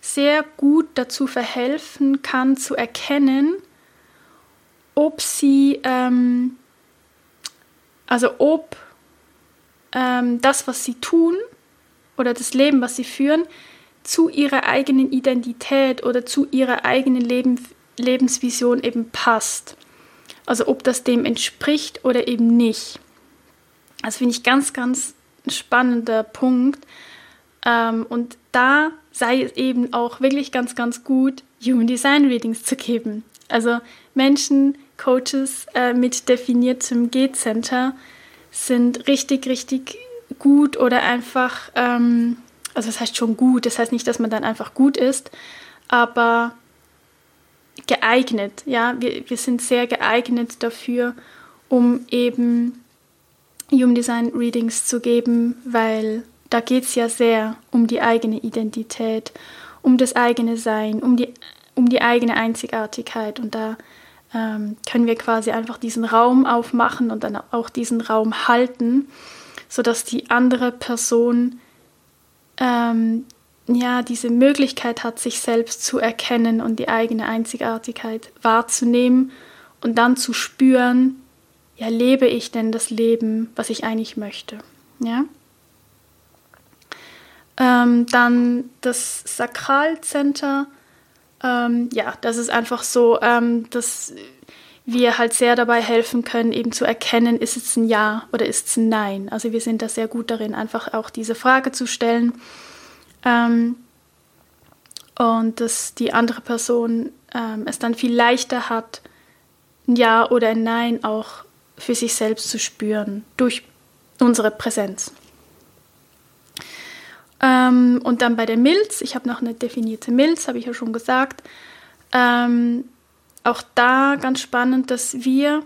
sehr gut dazu verhelfen kann zu erkennen, ob sie, ähm, also ob ähm, das, was sie tun oder das Leben, was sie führen, zu ihrer eigenen Identität oder zu ihrer eigenen Leben, Lebensvision eben passt. Also ob das dem entspricht oder eben nicht. Das finde ich ganz, ganz spannender Punkt. Ähm, und da sei es eben auch wirklich ganz, ganz gut, Human Design Readings zu geben. Also Menschen, Coaches äh, mit definiertem G-Center sind richtig, richtig gut oder einfach, ähm, also das heißt schon gut, das heißt nicht, dass man dann einfach gut ist, aber geeignet, ja, wir, wir sind sehr geeignet dafür, um eben Human Design Readings zu geben, weil da geht es ja sehr um die eigene Identität, um das eigene Sein, um die, um die eigene Einzigartigkeit und da ähm, können wir quasi einfach diesen Raum aufmachen und dann auch diesen Raum halten, sodass die andere Person ähm, ja diese Möglichkeit hat, sich selbst zu erkennen und die eigene Einzigartigkeit wahrzunehmen und dann zu spüren, ja, lebe ich denn das Leben, was ich eigentlich möchte? Ja? Ähm, dann das Sakralcenter ähm, ja, das ist einfach so, ähm, dass wir halt sehr dabei helfen können, eben zu erkennen, ist es ein Ja oder ist es ein Nein. Also wir sind da sehr gut darin, einfach auch diese Frage zu stellen. Ähm, und dass die andere Person ähm, es dann viel leichter hat, ein Ja oder ein Nein auch für sich selbst zu spüren durch unsere Präsenz. Ähm, und dann bei der Milz, ich habe noch eine definierte Milz, habe ich ja schon gesagt. Ähm, auch da ganz spannend, dass wir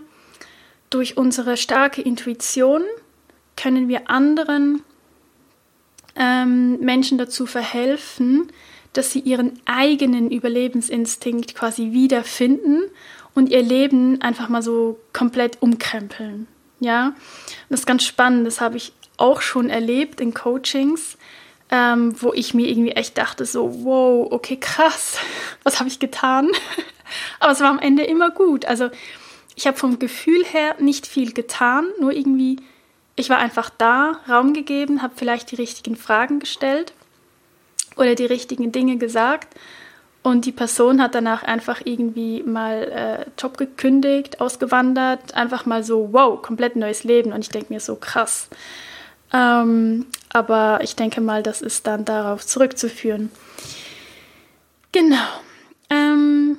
durch unsere starke Intuition können wir anderen ähm, Menschen dazu verhelfen, dass sie ihren eigenen Überlebensinstinkt quasi wiederfinden und ihr Leben einfach mal so komplett umkrempeln. Ja, das ist ganz spannend. Das habe ich auch schon erlebt in Coachings, ähm, wo ich mir irgendwie echt dachte, so, wow, okay, krass, [laughs] was habe ich getan? [laughs] Aber es war am Ende immer gut. Also ich habe vom Gefühl her nicht viel getan, nur irgendwie, ich war einfach da, Raum gegeben, habe vielleicht die richtigen Fragen gestellt oder die richtigen Dinge gesagt. Und die Person hat danach einfach irgendwie mal äh, Job gekündigt, ausgewandert, einfach mal so, wow, komplett neues Leben. Und ich denke mir so, krass. Ähm, aber ich denke mal, das ist dann darauf zurückzuführen. Genau. Ähm,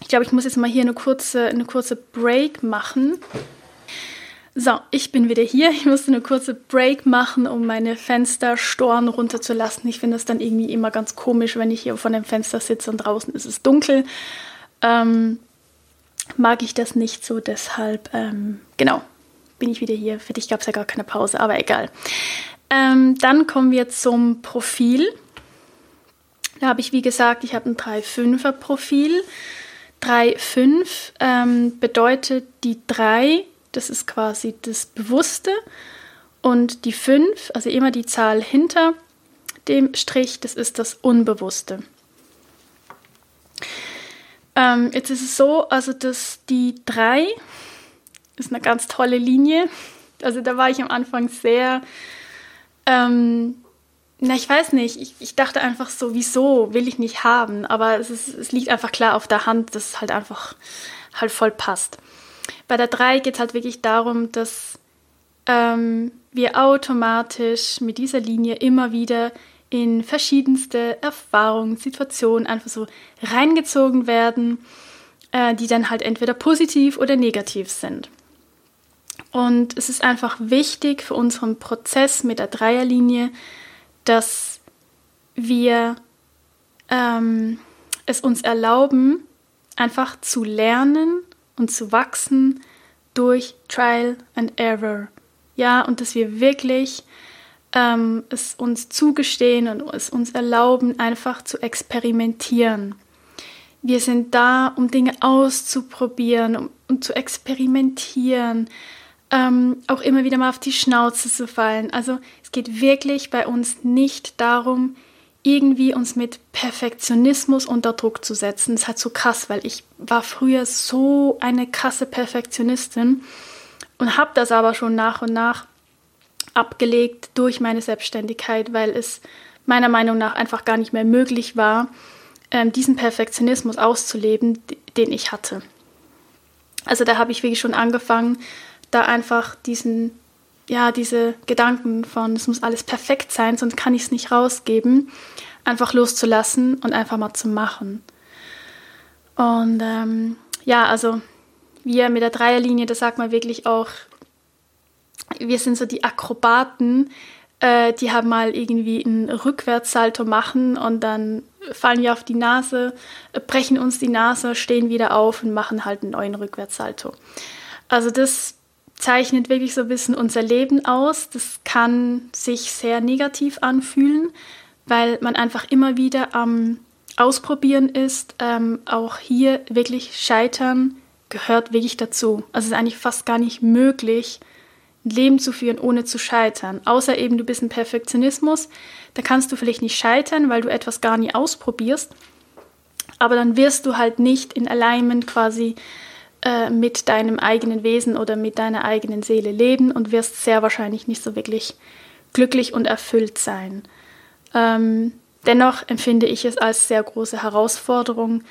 ich glaube, ich muss jetzt mal hier eine kurze, eine kurze Break machen. So, ich bin wieder hier. Ich musste eine kurze Break machen, um meine Fensterstoren runterzulassen. Ich finde es dann irgendwie immer ganz komisch, wenn ich hier vor dem Fenster sitze und draußen ist es dunkel. Ähm, mag ich das nicht so, deshalb, ähm, genau, bin ich wieder hier. Für dich gab es ja gar keine Pause, aber egal. Ähm, dann kommen wir zum Profil. Da habe ich, wie gesagt, ich habe ein 3-5er Profil. 3-5 ähm, bedeutet die 3, das ist quasi das Bewusste. Und die 5, also immer die Zahl hinter dem Strich, das ist das Unbewusste. Ähm, jetzt ist es so, also dass die 3 ist eine ganz tolle Linie. Also da war ich am Anfang sehr, ähm, na ich weiß nicht, ich, ich dachte einfach so, wieso will ich nicht haben, aber es, ist, es liegt einfach klar auf der Hand, dass es halt einfach halt voll passt. Bei der 3 geht es halt wirklich darum, dass ähm, wir automatisch mit dieser Linie immer wieder in verschiedenste Erfahrungen, Situationen einfach so reingezogen werden, äh, die dann halt entweder positiv oder negativ sind. Und es ist einfach wichtig für unseren Prozess mit der Dreierlinie, dass wir ähm, es uns erlauben, einfach zu lernen und zu wachsen durch Trial and Error. Ja, und dass wir wirklich ähm, es uns zugestehen und es uns erlauben, einfach zu experimentieren. Wir sind da, um Dinge auszuprobieren, um, um zu experimentieren, ähm, auch immer wieder mal auf die Schnauze zu fallen. Also es geht wirklich bei uns nicht darum, irgendwie uns mit Perfektionismus unter Druck zu setzen. Das ist halt so krass, weil ich war früher so eine krasse Perfektionistin und habe das aber schon nach und nach abgelegt durch meine Selbstständigkeit, weil es meiner Meinung nach einfach gar nicht mehr möglich war, ähm, diesen Perfektionismus auszuleben, den ich hatte. Also da habe ich wirklich schon angefangen, da einfach diesen, ja, diese Gedanken von, es muss alles perfekt sein, sonst kann ich es nicht rausgeben, einfach loszulassen und einfach mal zu machen. Und ähm, ja, also wir mit der Dreierlinie, da sagt man wirklich auch, wir sind so die Akrobaten, äh, die haben mal irgendwie einen Rückwärtssalto machen und dann fallen wir auf die Nase, brechen uns die Nase, stehen wieder auf und machen halt einen neuen Rückwärtssalto. Also das zeichnet wirklich so ein bisschen unser Leben aus. Das kann sich sehr negativ anfühlen, weil man einfach immer wieder am Ausprobieren ist. Ähm, auch hier wirklich Scheitern gehört wirklich dazu. Also es ist eigentlich fast gar nicht möglich, ein Leben zu führen, ohne zu scheitern. Außer eben du bist ein Perfektionismus, da kannst du vielleicht nicht scheitern, weil du etwas gar nie ausprobierst. Aber dann wirst du halt nicht in Alignment quasi äh, mit deinem eigenen Wesen oder mit deiner eigenen Seele leben und wirst sehr wahrscheinlich nicht so wirklich glücklich und erfüllt sein. Ähm, dennoch empfinde ich es als sehr große Herausforderung,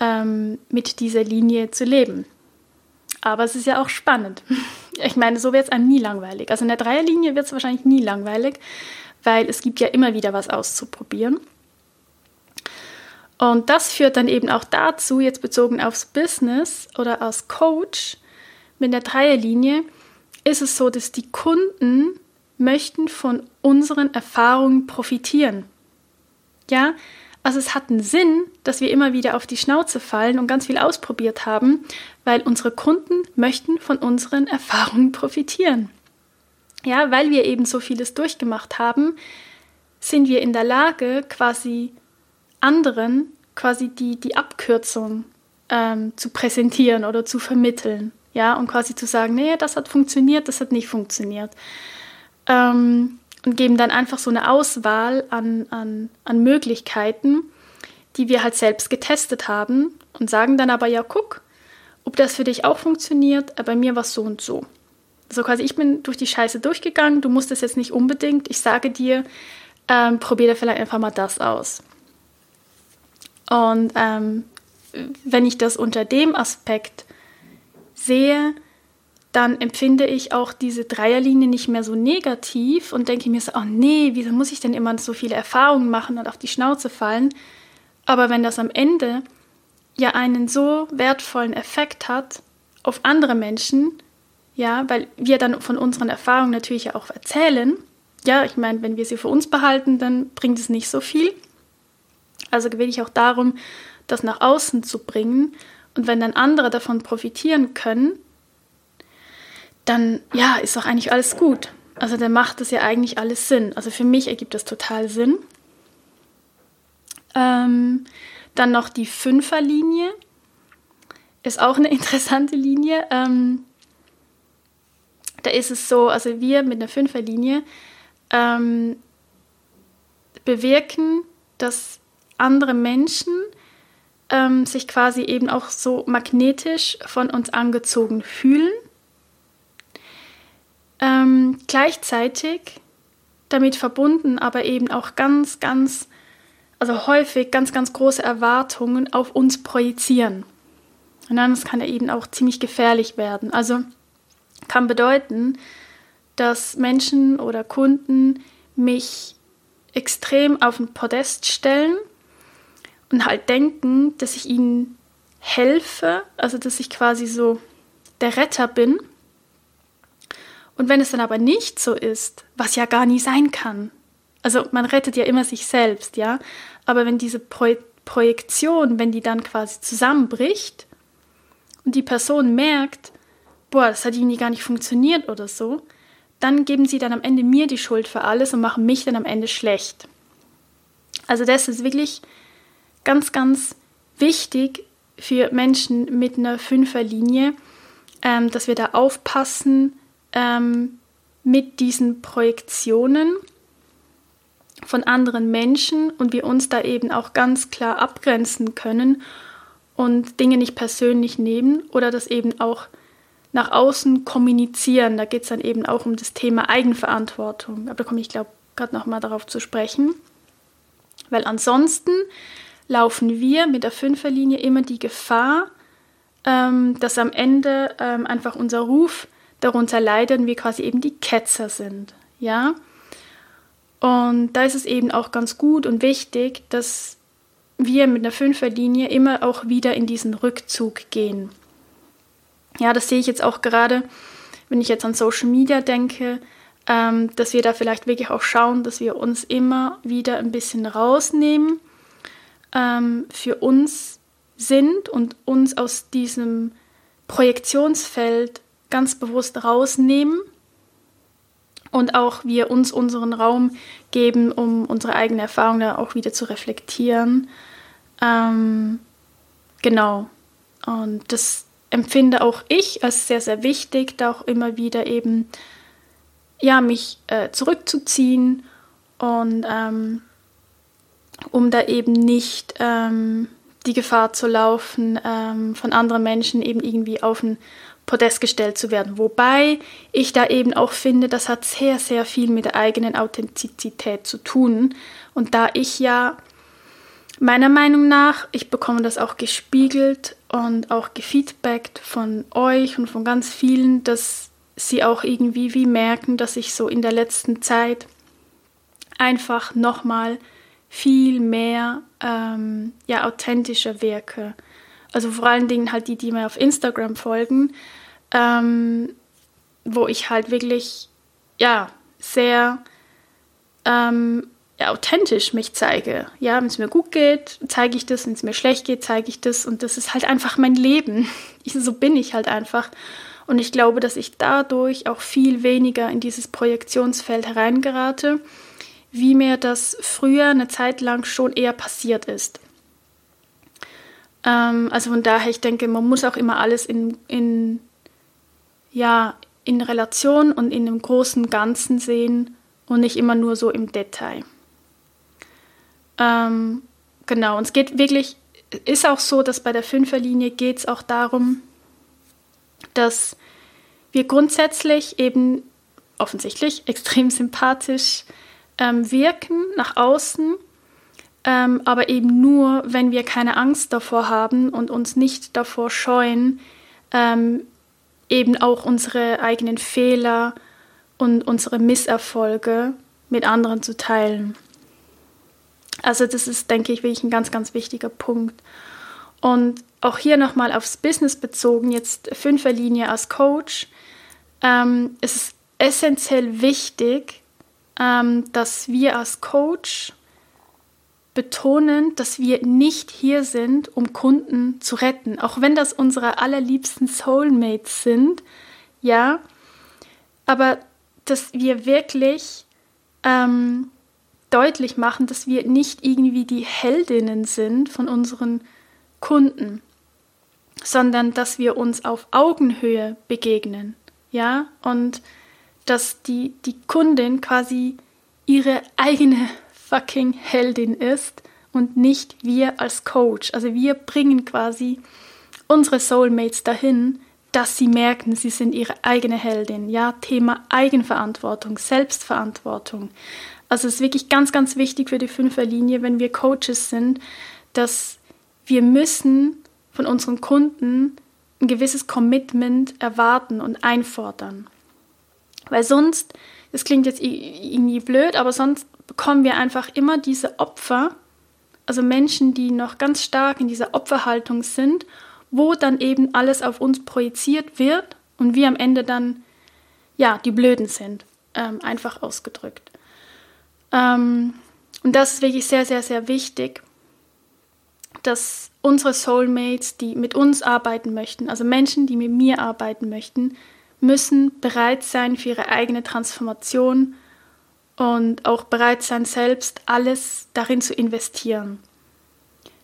ähm, mit dieser Linie zu leben. Aber es ist ja auch spannend. [laughs] Ich meine, so wird es einem nie langweilig. Also in der Dreierlinie wird es wahrscheinlich nie langweilig, weil es gibt ja immer wieder was auszuprobieren. Und das führt dann eben auch dazu, jetzt bezogen aufs Business oder als Coach mit der Dreierlinie, ist es so, dass die Kunden möchten von unseren Erfahrungen profitieren. Ja, also es hat einen Sinn, dass wir immer wieder auf die Schnauze fallen und ganz viel ausprobiert haben, weil unsere Kunden möchten von unseren Erfahrungen profitieren. Ja, weil wir eben so vieles durchgemacht haben, sind wir in der Lage, quasi anderen quasi die, die Abkürzung ähm, zu präsentieren oder zu vermitteln. Ja, und quasi zu sagen, nee, das hat funktioniert, das hat nicht funktioniert. Ähm, und geben dann einfach so eine Auswahl an, an, an Möglichkeiten, die wir halt selbst getestet haben und sagen dann aber, ja, guck, ob das für dich auch funktioniert, bei mir war es so und so. Also quasi, ich bin durch die Scheiße durchgegangen, du musst es jetzt nicht unbedingt, ich sage dir, ähm, probier vielleicht einfach mal das aus. Und ähm, wenn ich das unter dem Aspekt sehe, dann empfinde ich auch diese Dreierlinie nicht mehr so negativ und denke mir so, oh nee, wieso muss ich denn immer so viele Erfahrungen machen und auf die Schnauze fallen? Aber wenn das am Ende ja einen so wertvollen Effekt hat auf andere Menschen, ja, weil wir dann von unseren Erfahrungen natürlich auch erzählen, ja, ich meine, wenn wir sie für uns behalten, dann bringt es nicht so viel. Also will ich auch darum, das nach außen zu bringen. Und wenn dann andere davon profitieren können, dann ja, ist doch eigentlich alles gut. Also dann macht das ja eigentlich alles Sinn. Also für mich ergibt das total Sinn. Ähm, dann noch die Fünferlinie. Ist auch eine [laughs] interessante Linie. Ähm, da ist es so, also wir mit einer Fünferlinie ähm, bewirken, dass andere Menschen ähm, sich quasi eben auch so magnetisch von uns angezogen fühlen ähm, gleichzeitig damit verbunden, aber eben auch ganz, ganz, also häufig ganz, ganz große Erwartungen auf uns projizieren. Und dann kann er eben auch ziemlich gefährlich werden. Also kann bedeuten, dass Menschen oder Kunden mich extrem auf ein Podest stellen und halt denken, dass ich ihnen helfe, also dass ich quasi so der Retter bin und wenn es dann aber nicht so ist, was ja gar nie sein kann, also man rettet ja immer sich selbst, ja, aber wenn diese Pro Projektion, wenn die dann quasi zusammenbricht und die Person merkt, boah, das hat irgendwie gar nicht funktioniert oder so, dann geben sie dann am Ende mir die Schuld für alles und machen mich dann am Ende schlecht. Also das ist wirklich ganz, ganz wichtig für Menschen mit einer Fünferlinie, ähm, dass wir da aufpassen ähm, mit diesen Projektionen von anderen Menschen und wir uns da eben auch ganz klar abgrenzen können und Dinge nicht persönlich nehmen oder das eben auch nach außen kommunizieren. Da geht es dann eben auch um das Thema Eigenverantwortung. Aber da komme ich, glaube gerade nochmal darauf zu sprechen. Weil ansonsten laufen wir mit der Fünferlinie immer die Gefahr, ähm, dass am Ende ähm, einfach unser Ruf darunter leidet und wir quasi eben die Ketzer sind. Ja? Und da ist es eben auch ganz gut und wichtig, dass wir mit einer Fünferlinie immer auch wieder in diesen Rückzug gehen. Ja, das sehe ich jetzt auch gerade, wenn ich jetzt an Social Media denke, ähm, dass wir da vielleicht wirklich auch schauen, dass wir uns immer wieder ein bisschen rausnehmen, ähm, für uns sind und uns aus diesem Projektionsfeld ganz bewusst rausnehmen und auch wir uns unseren Raum geben, um unsere eigene Erfahrung da auch wieder zu reflektieren. Ähm, genau. Und das empfinde auch ich als sehr, sehr wichtig, da auch immer wieder eben, ja, mich äh, zurückzuziehen und ähm, um da eben nicht ähm, die Gefahr zu laufen, ähm, von anderen Menschen eben irgendwie auf ein Podest gestellt zu werden. Wobei ich da eben auch finde, das hat sehr, sehr viel mit der eigenen Authentizität zu tun. Und da ich ja meiner Meinung nach, ich bekomme das auch gespiegelt und auch gefeedbackt von euch und von ganz vielen, dass sie auch irgendwie wie merken, dass ich so in der letzten Zeit einfach nochmal viel mehr ähm, ja, authentischer wirke. Also vor allen Dingen halt die, die mir auf Instagram folgen, ähm, wo ich halt wirklich ja sehr ähm, ja, authentisch mich zeige. Ja, wenn es mir gut geht, zeige ich das, wenn es mir schlecht geht, zeige ich das und das ist halt einfach mein Leben. [laughs] Ich, so bin ich halt einfach. Und ich glaube, dass ich dadurch auch viel weniger in dieses Projektionsfeld hereingerate, wie mir das früher eine Zeit lang schon eher passiert ist. Ähm, also von daher, ich denke, man muss auch immer alles in, in, ja, in Relation und in einem großen Ganzen sehen und nicht immer nur so im Detail. Ähm, genau, und es geht wirklich, ist auch so, dass bei der Fünferlinie geht es auch darum, dass wir grundsätzlich eben offensichtlich [laughs] extrem sympathisch ähm, wirken nach außen, ähm, aber eben nur, wenn wir keine Angst davor haben und uns nicht davor scheuen, ähm, eben auch unsere eigenen Fehler und unsere Misserfolge mit anderen zu teilen. Also das ist, denke ich, wirklich ein ganz, ganz wichtiger Punkt. Und auch hier nochmal aufs Business bezogen, jetzt Fünferlinie als Coach. Ähm, es ist essentiell wichtig, ähm, dass wir als Coach betonen, dass wir nicht hier sind, um Kunden zu retten, auch wenn das unsere allerliebsten Soulmates sind, ja, aber dass wir wirklich ähm, deutlich machen, dass wir nicht irgendwie die Heldinnen sind von unseren Kunden, sondern dass wir uns auf Augenhöhe begegnen, ja, und dass die, die Kundin quasi ihre eigene fucking Heldin ist und nicht wir als Coach. Also wir bringen quasi unsere Soulmates dahin, dass sie merken, sie sind ihre eigene Heldin. Ja, Thema Eigenverantwortung, Selbstverantwortung. Also es ist wirklich ganz, ganz wichtig für die Fünferlinie, wenn wir Coaches sind, dass wir müssen von unseren Kunden ein gewisses Commitment erwarten und einfordern. Weil sonst, das klingt jetzt irgendwie blöd, aber sonst bekommen wir einfach immer diese Opfer, also Menschen, die noch ganz stark in dieser Opferhaltung sind, wo dann eben alles auf uns projiziert wird und wir am Ende dann, ja, die Blöden sind, ähm, einfach ausgedrückt. Ähm, und das ist wirklich sehr, sehr, sehr wichtig, dass unsere Soulmates, die mit uns arbeiten möchten, also Menschen, die mit mir arbeiten möchten, müssen bereit sein für ihre eigene Transformation und auch bereit sein, selbst alles darin zu investieren.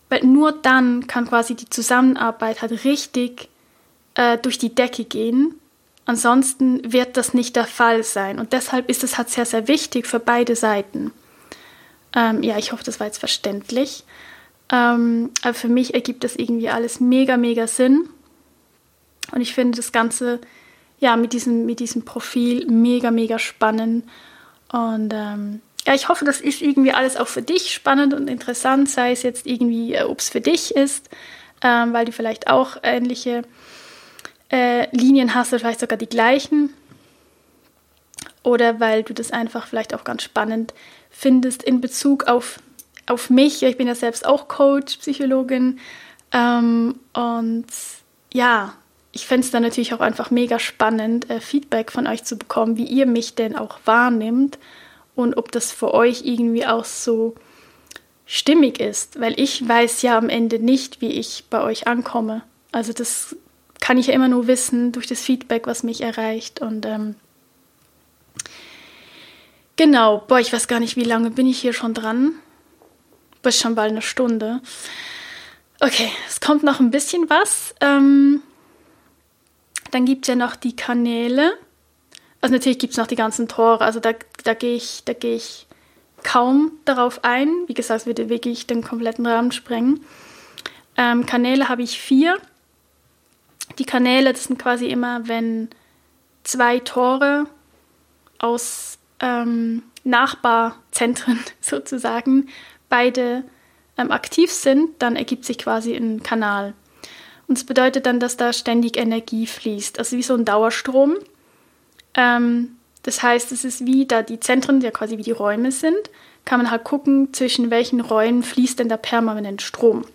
Weil nur dann kann quasi die Zusammenarbeit halt richtig äh, durch die Decke gehen. Ansonsten wird das nicht der Fall sein. Und deshalb ist es halt sehr, sehr wichtig für beide Seiten. Ähm, ja, ich hoffe, das war jetzt verständlich. Ähm, aber für mich ergibt das irgendwie alles mega, mega Sinn. Und ich finde das Ganze ja mit diesem, mit diesem Profil mega, mega spannend. Und ähm, ja, ich hoffe, das ist irgendwie alles auch für dich spannend und interessant, sei es jetzt irgendwie, äh, ob es für dich ist, ähm, weil du vielleicht auch ähnliche äh, Linien hast oder vielleicht sogar die gleichen. Oder weil du das einfach vielleicht auch ganz spannend findest in Bezug auf, auf mich. Ich bin ja selbst auch Coach, Psychologin. Ähm, und ja, ich fände es dann natürlich auch einfach mega spannend, äh, Feedback von euch zu bekommen, wie ihr mich denn auch wahrnimmt und ob das für euch irgendwie auch so stimmig ist, weil ich weiß ja am Ende nicht, wie ich bei euch ankomme. Also das kann ich ja immer nur wissen durch das Feedback, was mich erreicht und ähm, genau, boah, ich weiß gar nicht, wie lange bin ich hier schon dran. Bis schon bald eine Stunde. Okay, es kommt noch ein bisschen was. Ähm, dann gibt es ja noch die Kanäle. Also natürlich gibt es noch die ganzen Tore. Also da, da gehe ich, geh ich kaum darauf ein. Wie gesagt, es würde wirklich den kompletten Rahmen sprengen. Ähm, Kanäle habe ich vier. Die Kanäle, das sind quasi immer, wenn zwei Tore aus ähm, Nachbarzentren [laughs] sozusagen beide ähm, aktiv sind, dann ergibt sich quasi ein Kanal. Und es bedeutet dann, dass da ständig Energie fließt, also wie so ein Dauerstrom. Ähm, das heißt, es ist wie da die Zentren, die ja quasi wie die Räume sind, kann man halt gucken, zwischen welchen Räumen fließt denn da permanent Strom.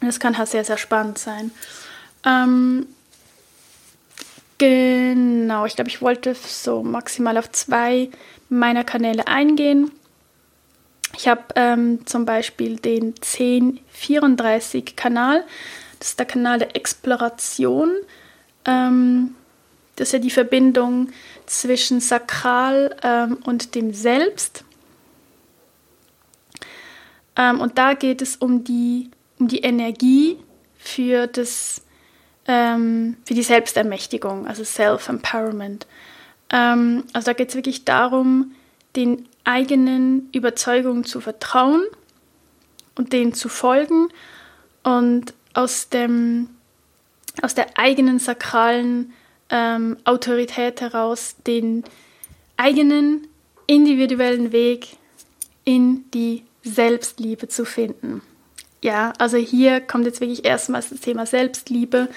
Das kann halt sehr, sehr spannend sein. Ähm, genau, ich glaube, ich wollte so maximal auf zwei meiner Kanäle eingehen. Ich habe ähm, zum Beispiel den 1034-Kanal. Das ist der Kanal der Exploration. Ähm, das ist ja die Verbindung zwischen Sakral ähm, und dem Selbst. Ähm, und da geht es um die, um die Energie für, das, ähm, für die Selbstermächtigung, also Self-Empowerment. Ähm, also da geht es wirklich darum, den eigenen Überzeugungen zu vertrauen und denen zu folgen und aus, dem, aus der eigenen sakralen ähm, Autorität heraus den eigenen individuellen Weg in die Selbstliebe zu finden. Ja, also hier kommt jetzt wirklich erstmals das Thema Selbstliebe.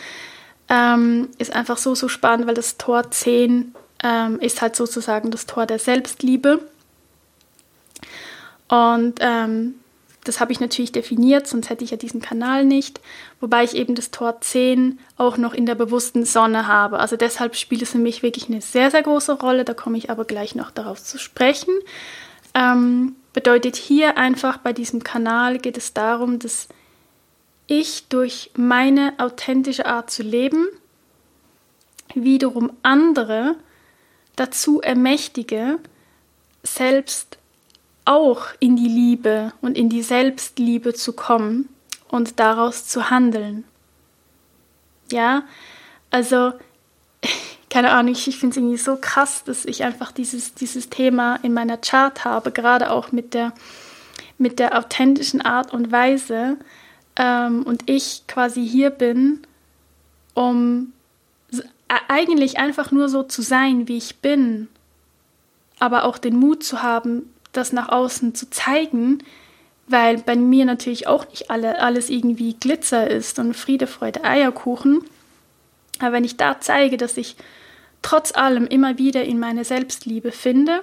Ähm, ist einfach so, so spannend, weil das Tor 10 ähm, ist halt sozusagen das Tor der Selbstliebe. Und ähm, das habe ich natürlich definiert, sonst hätte ich ja diesen Kanal nicht. Wobei ich eben das Tor 10 auch noch in der bewussten Sonne habe. Also deshalb spielt es für mich wirklich eine sehr, sehr große Rolle. Da komme ich aber gleich noch darauf zu sprechen. Ähm, bedeutet hier einfach bei diesem Kanal geht es darum, dass ich durch meine authentische Art zu leben wiederum andere dazu ermächtige, selbst auch in die Liebe und in die Selbstliebe zu kommen und daraus zu handeln. Ja, also [laughs] keine Ahnung, ich, finde es irgendwie so krass, dass ich einfach dieses, dieses Thema in meiner Chart habe, gerade auch mit der, mit der authentischen Art und Weise. Ähm, und ich quasi hier bin, um eigentlich einfach nur so zu sein, wie ich bin, aber auch den Mut zu haben, das nach außen zu zeigen, weil bei mir natürlich auch nicht alle, alles irgendwie Glitzer ist und Friede, Freude, Eierkuchen. Aber wenn ich da zeige, dass ich trotz allem immer wieder in meine Selbstliebe finde,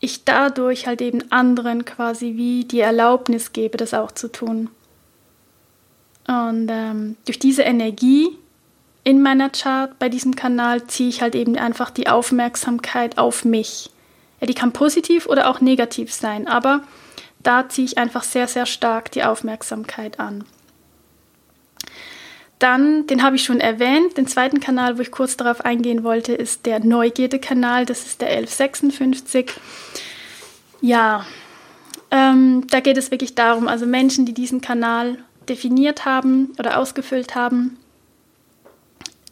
ich dadurch halt eben anderen quasi wie die Erlaubnis gebe, das auch zu tun. Und ähm, durch diese Energie in meiner Chart bei diesem Kanal ziehe ich halt eben einfach die Aufmerksamkeit auf mich. Die kann positiv oder auch negativ sein, aber da ziehe ich einfach sehr, sehr stark die Aufmerksamkeit an. dann, den habe ich schon erwähnt, den zweiten Kanal, wo ich kurz darauf eingehen wollte, ist der Neugierde-Kanal, das ist der 1156. Ja, ähm, da geht es wirklich darum, also Menschen, die diesen Kanal definiert haben oder ausgefüllt haben,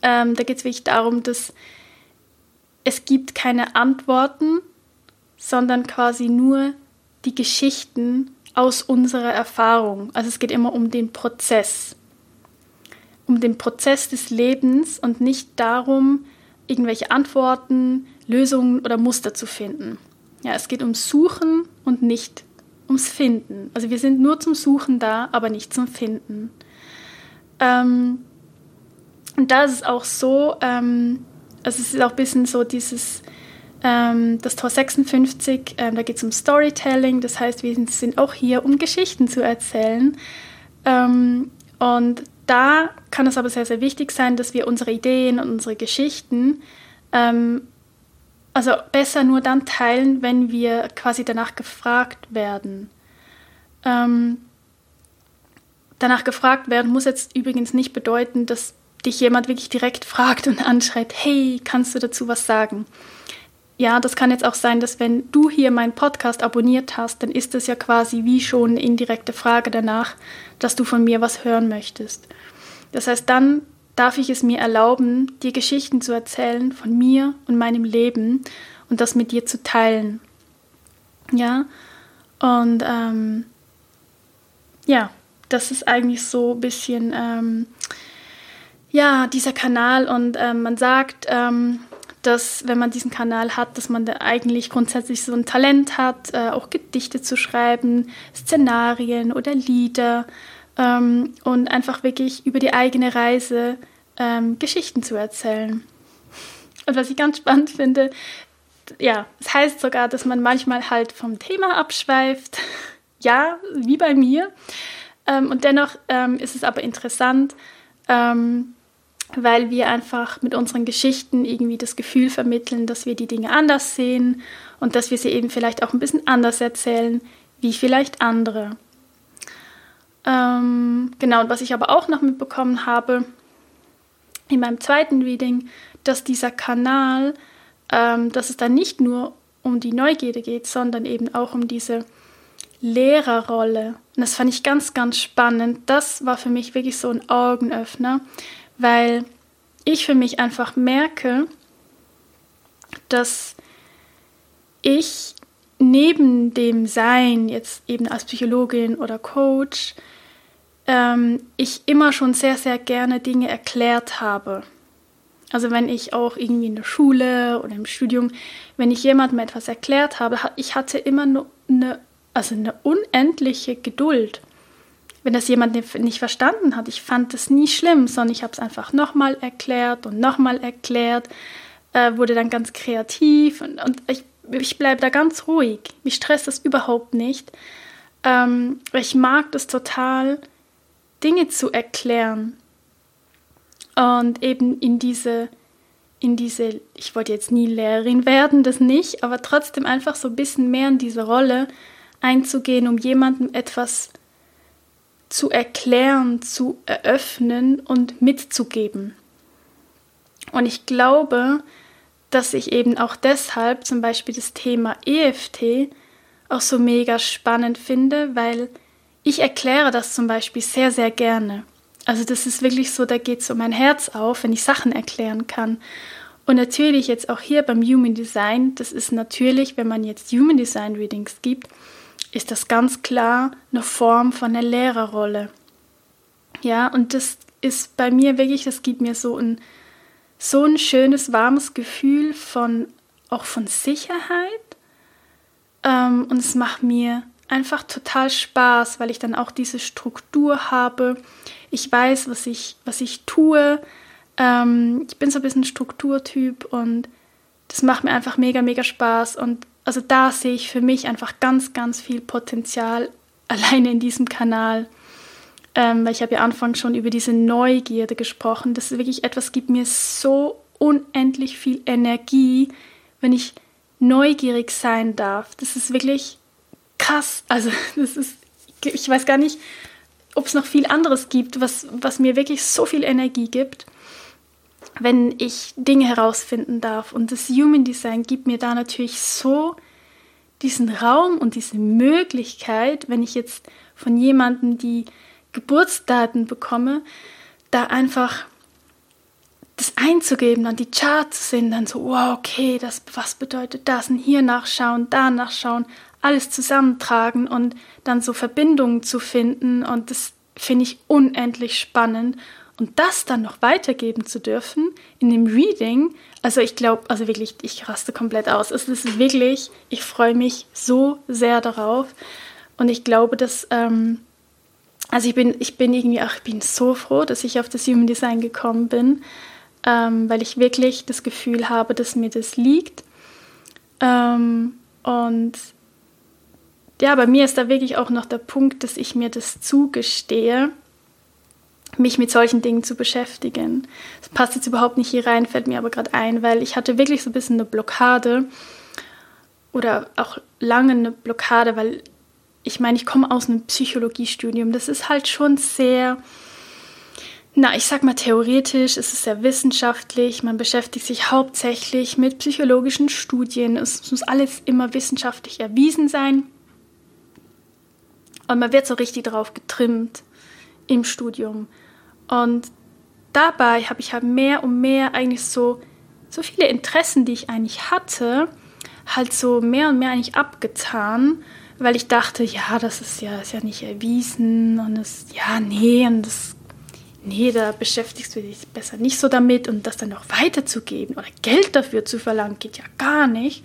ähm, da geht es wirklich darum, dass es gibt keine Antworten, sondern quasi nur die Geschichten aus unserer Erfahrung. Also es geht immer um den Prozess um den Prozess des Lebens und nicht darum, irgendwelche Antworten, Lösungen oder Muster zu finden. Ja, es geht ums Suchen und nicht ums Finden. Also wir sind nur zum Suchen da, aber nicht zum Finden. Ähm, und da ist es auch so, ähm, also es ist auch ein bisschen so dieses, ähm, das Tor 56, ähm, da geht es um Storytelling, das heißt, wir sind auch hier, um Geschichten zu erzählen. Ähm, und da kann es aber sehr, sehr wichtig sein, dass wir unsere Ideen und unsere Geschichten ähm, also besser nur dann teilen, wenn wir quasi danach gefragt werden. Ähm, danach gefragt werden muss jetzt übrigens nicht bedeuten, dass dich jemand wirklich direkt fragt und anschreit, hey, kannst du dazu was sagen? Ja, das kann jetzt auch sein, dass wenn du hier meinen Podcast abonniert hast, dann ist das ja quasi wie schon eine indirekte Frage danach, dass du von mir was hören möchtest. Das heißt, dann darf ich es mir erlauben, dir Geschichten zu erzählen von mir und meinem Leben und das mit dir zu teilen. Ja, und ähm, ja, das ist eigentlich so ein bisschen, ähm, ja, dieser Kanal und ähm, man sagt, ähm, dass wenn man diesen Kanal hat, dass man da eigentlich grundsätzlich so ein Talent hat, äh, auch Gedichte zu schreiben, Szenarien oder Lieder ähm, und einfach wirklich über die eigene Reise ähm, Geschichten zu erzählen. Und was ich ganz spannend finde, ja, es das heißt sogar, dass man manchmal halt vom Thema abschweift. [laughs] ja, wie bei mir. Ähm, und dennoch ähm, ist es aber interessant, ähm, weil wir einfach mit unseren Geschichten irgendwie das Gefühl vermitteln, dass wir die Dinge anders sehen und dass wir sie eben vielleicht auch ein bisschen anders erzählen, wie vielleicht andere. Ähm, genau, und was ich aber auch noch mitbekommen habe in meinem zweiten Reading, dass dieser Kanal, ähm, dass es da nicht nur um die Neugierde geht, sondern eben auch um diese Lehrerrolle. Und das fand ich ganz, ganz spannend. Das war für mich wirklich so ein Augenöffner, weil ich für mich einfach merke, dass ich neben dem Sein, jetzt eben als Psychologin oder Coach, ähm, ich immer schon sehr, sehr gerne Dinge erklärt habe. Also wenn ich auch irgendwie in der Schule oder im Studium, wenn ich jemandem etwas erklärt habe, ich hatte immer nur eine, also eine unendliche Geduld. Wenn das jemand nicht verstanden hat, ich fand das nie schlimm, sondern ich habe es einfach nochmal erklärt und nochmal erklärt, äh, wurde dann ganz kreativ und, und ich, ich bleibe da ganz ruhig. Mich stresst das überhaupt nicht. Ähm, ich mag das total, Dinge zu erklären und eben in diese, in diese, ich wollte jetzt nie Lehrerin werden, das nicht, aber trotzdem einfach so ein bisschen mehr in diese Rolle einzugehen, um jemandem etwas zu erklären, zu eröffnen und mitzugeben. Und ich glaube, dass ich eben auch deshalb zum Beispiel das Thema EFT auch so mega spannend finde, weil ich erkläre das zum Beispiel sehr, sehr gerne. Also das ist wirklich so, da geht so mein Herz auf, wenn ich Sachen erklären kann. Und natürlich jetzt auch hier beim Human Design, das ist natürlich, wenn man jetzt Human Design Readings gibt, ist das ganz klar eine Form von einer Lehrerrolle. Ja, und das ist bei mir wirklich, das gibt mir so ein, so ein schönes, warmes Gefühl von, auch von Sicherheit. Ähm, und es macht mir einfach total Spaß, weil ich dann auch diese Struktur habe. Ich weiß, was ich, was ich tue. Ähm, ich bin so ein bisschen Strukturtyp und das macht mir einfach mega, mega Spaß. Und also da sehe ich für mich einfach ganz, ganz viel Potenzial [laughs] alleine in diesem Kanal. Ähm, weil ich habe ja anfangs schon über diese Neugierde gesprochen. Das ist wirklich etwas, gibt mir so unendlich viel Energie, wenn ich neugierig sein darf. Das ist wirklich krass. Also [laughs] das ist, ich weiß gar nicht, ob es noch viel anderes gibt, was, was mir wirklich so viel Energie gibt, wenn ich Dinge herausfinden darf. Und das Human Design gibt mir da natürlich so diesen Raum und diese Möglichkeit, wenn ich jetzt von jemandem die Geburtsdaten bekomme, da einfach das einzugeben, dann die Charts zu sehen, dann so, wow, okay, das, was bedeutet das? Und hier nachschauen, da nachschauen, alles zusammentragen und dann so Verbindungen zu finden. Und das finde ich unendlich spannend. Und das dann noch weitergeben zu dürfen in dem Reading, also ich glaube, also wirklich, ich raste komplett aus. Es ist wirklich, ich freue mich so sehr darauf. Und ich glaube, dass, ähm, also ich bin, ich bin irgendwie, ach, ich bin so froh, dass ich auf das Human Design gekommen bin, ähm, weil ich wirklich das Gefühl habe, dass mir das liegt. Ähm, und ja, bei mir ist da wirklich auch noch der Punkt, dass ich mir das zugestehe, mich mit solchen Dingen zu beschäftigen. Das passt jetzt überhaupt nicht hier rein, fällt mir aber gerade ein, weil ich hatte wirklich so ein bisschen eine Blockade oder auch lange eine Blockade, weil ich meine, ich komme aus einem Psychologiestudium. Das ist halt schon sehr, na, ich sag mal theoretisch, es ist sehr wissenschaftlich. Man beschäftigt sich hauptsächlich mit psychologischen Studien. Es muss alles immer wissenschaftlich erwiesen sein. Und man wird so richtig drauf getrimmt im Studium. Und dabei habe ich halt mehr und mehr eigentlich so, so viele Interessen, die ich eigentlich hatte, halt so mehr und mehr eigentlich abgetan, weil ich dachte, ja, das ist ja, ist ja nicht erwiesen und das, ja, nee, und das, nee, da beschäftigst du dich besser nicht so damit und das dann noch weiterzugeben oder Geld dafür zu verlangen, geht ja gar nicht.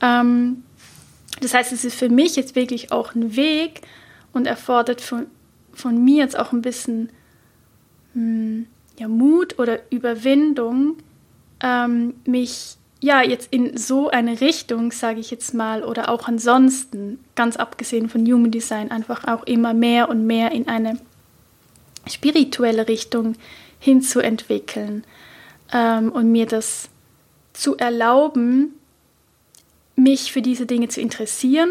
Ähm, das heißt, es ist für mich jetzt wirklich auch ein Weg, und erfordert von, von mir jetzt auch ein bisschen ja, Mut oder Überwindung, ähm, mich ja jetzt in so eine Richtung, sage ich jetzt mal, oder auch ansonsten, ganz abgesehen von Human Design, einfach auch immer mehr und mehr in eine spirituelle Richtung hinzuentwickeln ähm, und mir das zu erlauben, mich für diese Dinge zu interessieren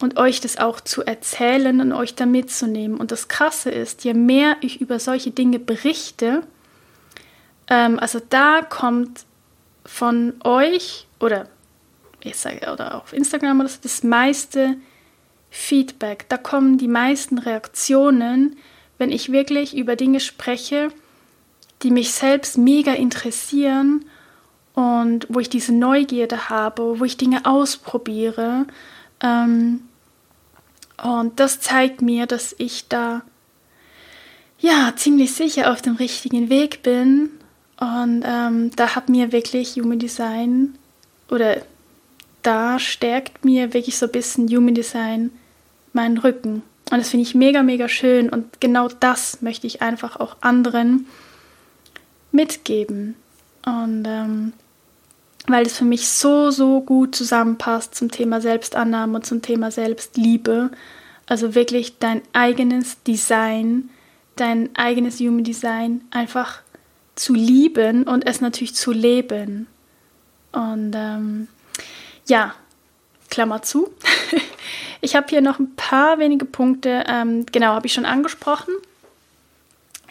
und euch das auch zu erzählen und euch da mitzunehmen. Und das Krasse ist, je mehr ich über solche Dinge berichte, ähm, also da kommt von euch oder ich sage oder auf Instagram oder so, das meiste Feedback. Da kommen die meisten Reaktionen, wenn ich wirklich über Dinge spreche, die mich selbst mega interessieren und wo ich diese Neugierde habe, wo ich Dinge ausprobiere. Ähm, und das zeigt mir, dass ich da ja ziemlich sicher auf dem richtigen Weg bin. Und ähm, da hat mir wirklich Human Design oder da stärkt mir wirklich so ein bisschen Human Design meinen Rücken. Und das finde ich mega, mega schön. Und genau das möchte ich einfach auch anderen mitgeben. Und ähm, weil es für mich so, so gut zusammenpasst zum Thema Selbstannahme und zum Thema Selbstliebe. Also wirklich dein eigenes Design, dein eigenes Human Design einfach zu lieben und es natürlich zu leben. Und ähm, ja, Klammer zu. [laughs] ich habe hier noch ein paar wenige Punkte, ähm, genau, habe ich schon angesprochen.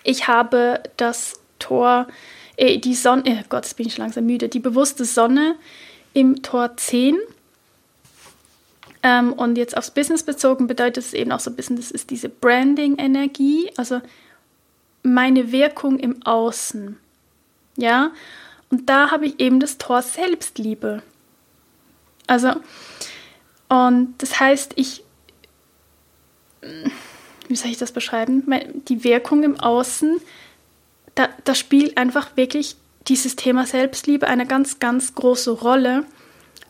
Ich habe das Tor äh, die Sonne, oh Gott, jetzt bin ich langsam müde, die bewusste Sonne im Tor 10. Ähm, und jetzt aufs Business bezogen bedeutet es eben auch so ein bisschen, das ist diese Branding-Energie, also meine Wirkung im Außen. Ja, und da habe ich eben das Tor Selbstliebe. Also, und das heißt, ich, wie soll ich das beschreiben? Die Wirkung im Außen da, da spielt einfach wirklich dieses Thema Selbstliebe eine ganz, ganz große Rolle,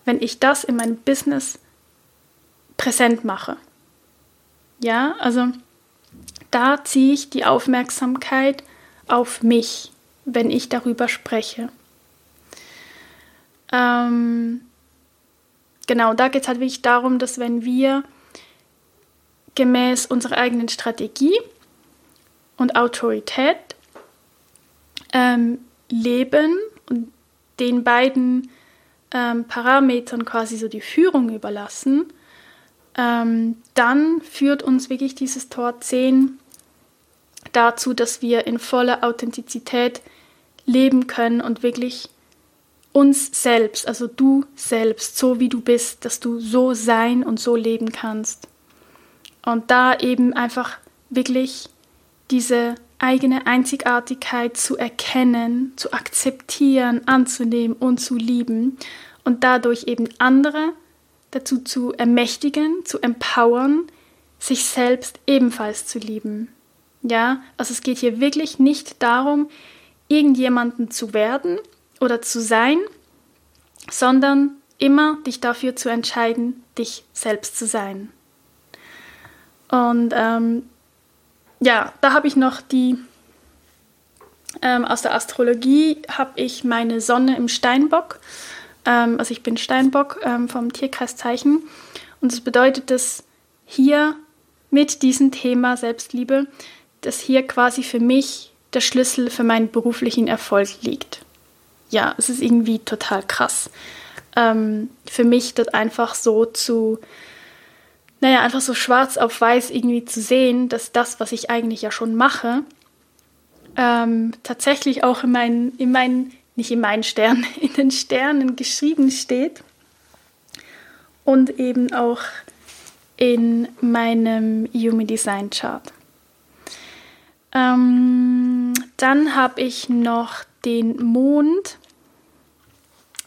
wenn ich das in meinem Business präsent mache. Ja, also da ziehe ich die Aufmerksamkeit auf mich, wenn ich darüber spreche. Ähm, genau, da geht es halt wirklich darum, dass wenn wir gemäß unserer eigenen Strategie und Autorität ähm, leben und den beiden ähm, Parametern quasi so die Führung überlassen, ähm, dann führt uns wirklich dieses Tor 10 dazu, dass wir in voller Authentizität leben können und wirklich uns selbst, also du selbst, so wie du bist, dass du so sein und so leben kannst. Und da eben einfach wirklich diese eigene Einzigartigkeit zu erkennen, zu akzeptieren, anzunehmen und zu lieben und dadurch eben andere dazu zu ermächtigen, zu empowern, sich selbst ebenfalls zu lieben. Ja, also es geht hier wirklich nicht darum, irgendjemanden zu werden oder zu sein, sondern immer dich dafür zu entscheiden, dich selbst zu sein. Und ähm, ja, da habe ich noch die, ähm, aus der Astrologie habe ich meine Sonne im Steinbock. Ähm, also ich bin Steinbock ähm, vom Tierkreiszeichen. Und das bedeutet, dass hier mit diesem Thema Selbstliebe, dass hier quasi für mich der Schlüssel für meinen beruflichen Erfolg liegt. Ja, es ist irgendwie total krass. Ähm, für mich das einfach so zu, naja, einfach so schwarz auf weiß irgendwie zu sehen, dass das, was ich eigentlich ja schon mache, ähm, tatsächlich auch in meinen, in meinen, nicht in meinen Sternen, [laughs] in den Sternen geschrieben steht und eben auch in meinem Human Design Chart. Ähm, dann habe ich noch den Mond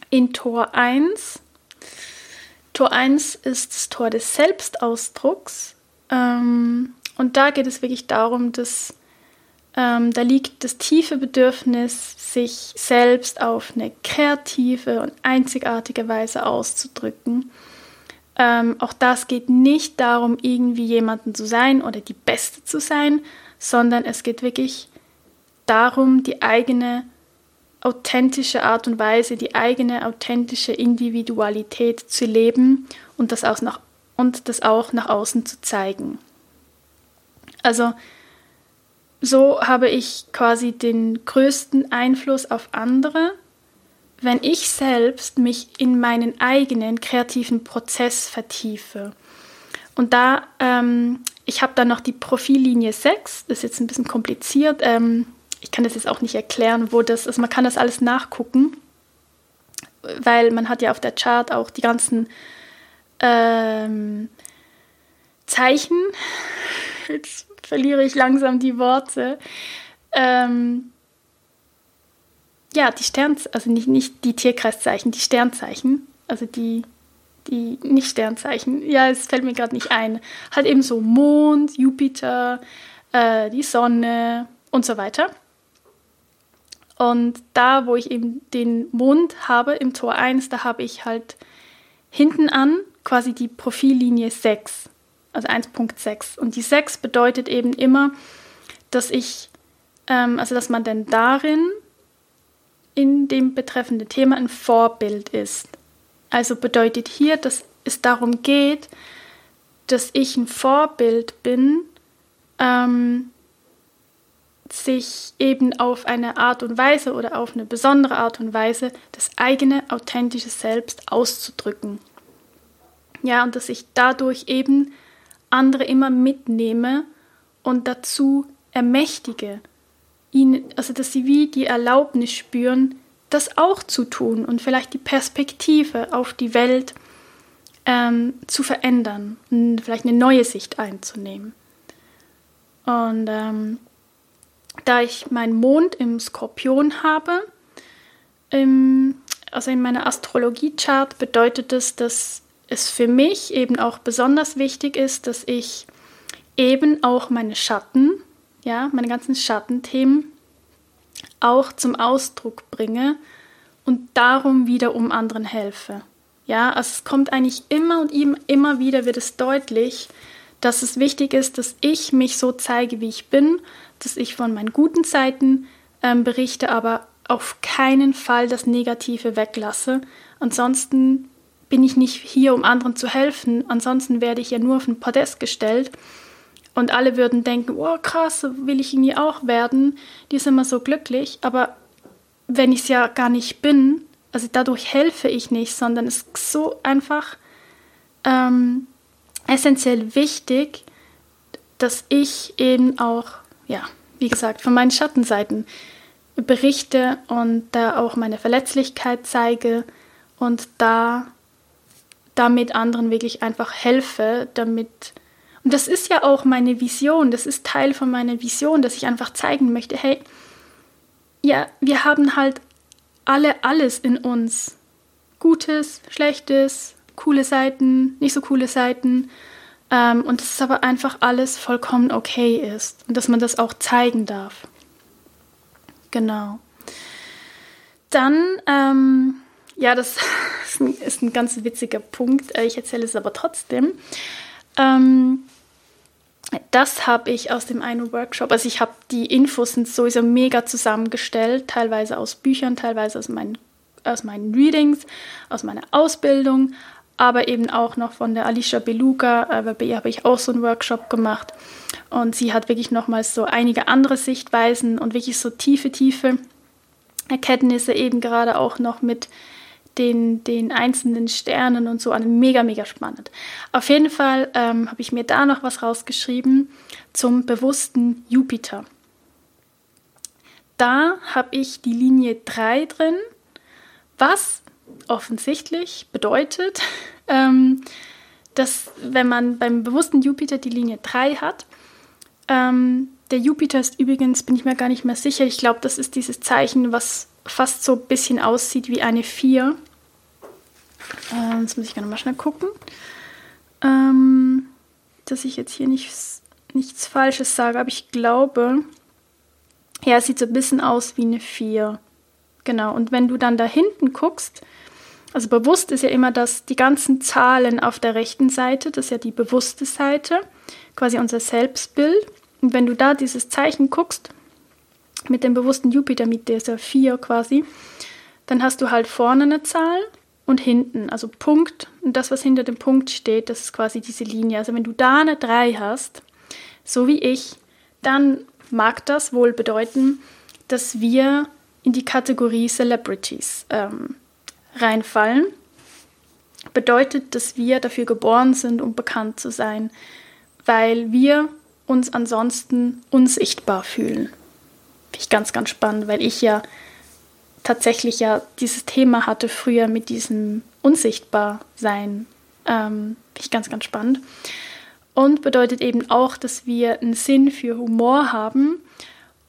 in Tor 1. Tor 1 ist das Tor des Selbstausdrucks. Ähm, und da geht es wirklich darum, dass ähm, da liegt das tiefe Bedürfnis, sich selbst auf eine kreative und einzigartige Weise auszudrücken. Ähm, auch das geht nicht darum, irgendwie jemanden zu sein oder die Beste zu sein, sondern es geht wirklich darum, die eigene authentische Art und Weise, die eigene authentische Individualität zu leben und das auch nach, und das auch nach außen zu zeigen. Also so habe ich quasi den größten Einfluss auf andere, wenn ich selbst mich in meinen eigenen kreativen Prozess vertiefe. Und da, ähm, ich habe dann noch die Profillinie 6, das ist jetzt ein bisschen kompliziert, ähm, ich kann das jetzt auch nicht erklären, wo das ist. Man kann das alles nachgucken, weil man hat ja auf der Chart auch die ganzen ähm, Zeichen. [laughs] Jetzt verliere ich langsam die Worte. Ähm, ja, die Sternzeichen, also nicht, nicht die Tierkreiszeichen, die Sternzeichen, also die, die nicht Sternzeichen, ja, es fällt mir gerade nicht ein. Halt eben so Mond, Jupiter, äh, die Sonne und so weiter. Und da, wo ich eben den Mond habe im Tor 1, da habe ich halt hinten an quasi die Profillinie 6, also 1.6. Und die 6 bedeutet eben immer, dass ich, ähm, also dass man denn darin in dem betreffenden Thema ein Vorbild ist. Also bedeutet hier, dass es darum geht, dass ich ein Vorbild bin, ähm, sich eben auf eine Art und Weise oder auf eine besondere Art und Weise das eigene authentische Selbst auszudrücken. Ja, und dass ich dadurch eben andere immer mitnehme und dazu ermächtige, ihnen, also dass sie wie die Erlaubnis spüren, das auch zu tun und vielleicht die Perspektive auf die Welt ähm, zu verändern und vielleicht eine neue Sicht einzunehmen. Und ähm, da ich meinen Mond im Skorpion habe, im, also in meiner Astrologie-Chart bedeutet es, dass es für mich eben auch besonders wichtig ist, dass ich eben auch meine Schatten, ja, meine ganzen Schattenthemen auch zum Ausdruck bringe und darum wiederum anderen helfe. Ja, also es kommt eigentlich immer und immer wieder wird es deutlich, dass es wichtig ist, dass ich mich so zeige, wie ich bin, dass ich von meinen guten Seiten ähm, berichte, aber auf keinen Fall das Negative weglasse. Ansonsten bin ich nicht hier, um anderen zu helfen. Ansonsten werde ich ja nur auf ein Podest gestellt. Und alle würden denken, oh krass, will ich irgendwie auch werden. Die ist immer so glücklich. Aber wenn ich es ja gar nicht bin, also dadurch helfe ich nicht, sondern es ist so einfach ähm, essentiell wichtig, dass ich eben auch, ja, wie gesagt, von meinen Schattenseiten berichte und da auch meine Verletzlichkeit zeige und da damit anderen wirklich einfach helfe, damit und das ist ja auch meine Vision, das ist Teil von meiner Vision, dass ich einfach zeigen möchte, hey, ja, wir haben halt alle alles in uns. Gutes, Schlechtes, coole Seiten, nicht so coole Seiten. Ähm, und dass es aber einfach alles vollkommen okay ist und dass man das auch zeigen darf. Genau. Dann, ähm, ja, das [laughs] ist ein, ist ein, ganz witziger Punkt. Äh, ich erzähle es aber trotzdem. Ähm, das habe ich aus dem einen Workshop. Also ich habe die Infos sind sowieso mega zusammengestellt, teilweise aus Büchern, teilweise aus meinen, aus meinen Readings, aus meiner Ausbildung, aber eben auch noch von der Alicia Beluga, äh, bei ihr habe ich auch so einen Workshop gemacht. Und sie hat wirklich nochmals so einige andere Sichtweisen und wirklich so tiefe, tiefe Erkenntnisse eben gerade auch noch mit den, den einzelnen Sternen und so an. Mega, mega spannend. Auf jeden Fall ähm, habe ich mir da noch was rausgeschrieben zum bewussten Jupiter. Da habe ich die Linie 3 drin, was offensichtlich bedeutet, [laughs] ähm, dass wenn man beim bewussten Jupiter die Linie 3 hat, ähm, der Jupiter ist übrigens, bin ich mir gar nicht mehr sicher, ich glaube, das ist dieses Zeichen, was fast so ein bisschen aussieht wie eine 4. Äh, jetzt muss ich gerne mal schnell gucken, ähm, dass ich jetzt hier nichts, nichts Falsches sage, aber ich glaube, ja, es sieht so ein bisschen aus wie eine 4. Genau, und wenn du dann da hinten guckst, also bewusst ist ja immer, dass die ganzen Zahlen auf der rechten Seite, das ist ja die bewusste Seite, quasi unser Selbstbild. Und wenn du da dieses Zeichen guckst, mit dem bewussten Jupiter, mit dieser 4 quasi, dann hast du halt vorne eine Zahl und hinten, also Punkt. Und das, was hinter dem Punkt steht, das ist quasi diese Linie. Also wenn du da eine 3 hast, so wie ich, dann mag das wohl bedeuten, dass wir in die Kategorie Celebrities ähm, reinfallen, bedeutet, dass wir dafür geboren sind, um bekannt zu sein, weil wir uns ansonsten unsichtbar fühlen. Finde ich ganz, ganz spannend, weil ich ja tatsächlich ja dieses Thema hatte früher mit diesem Unsichtbarsein. Ähm, Finde ich ganz, ganz spannend. Und bedeutet eben auch, dass wir einen Sinn für Humor haben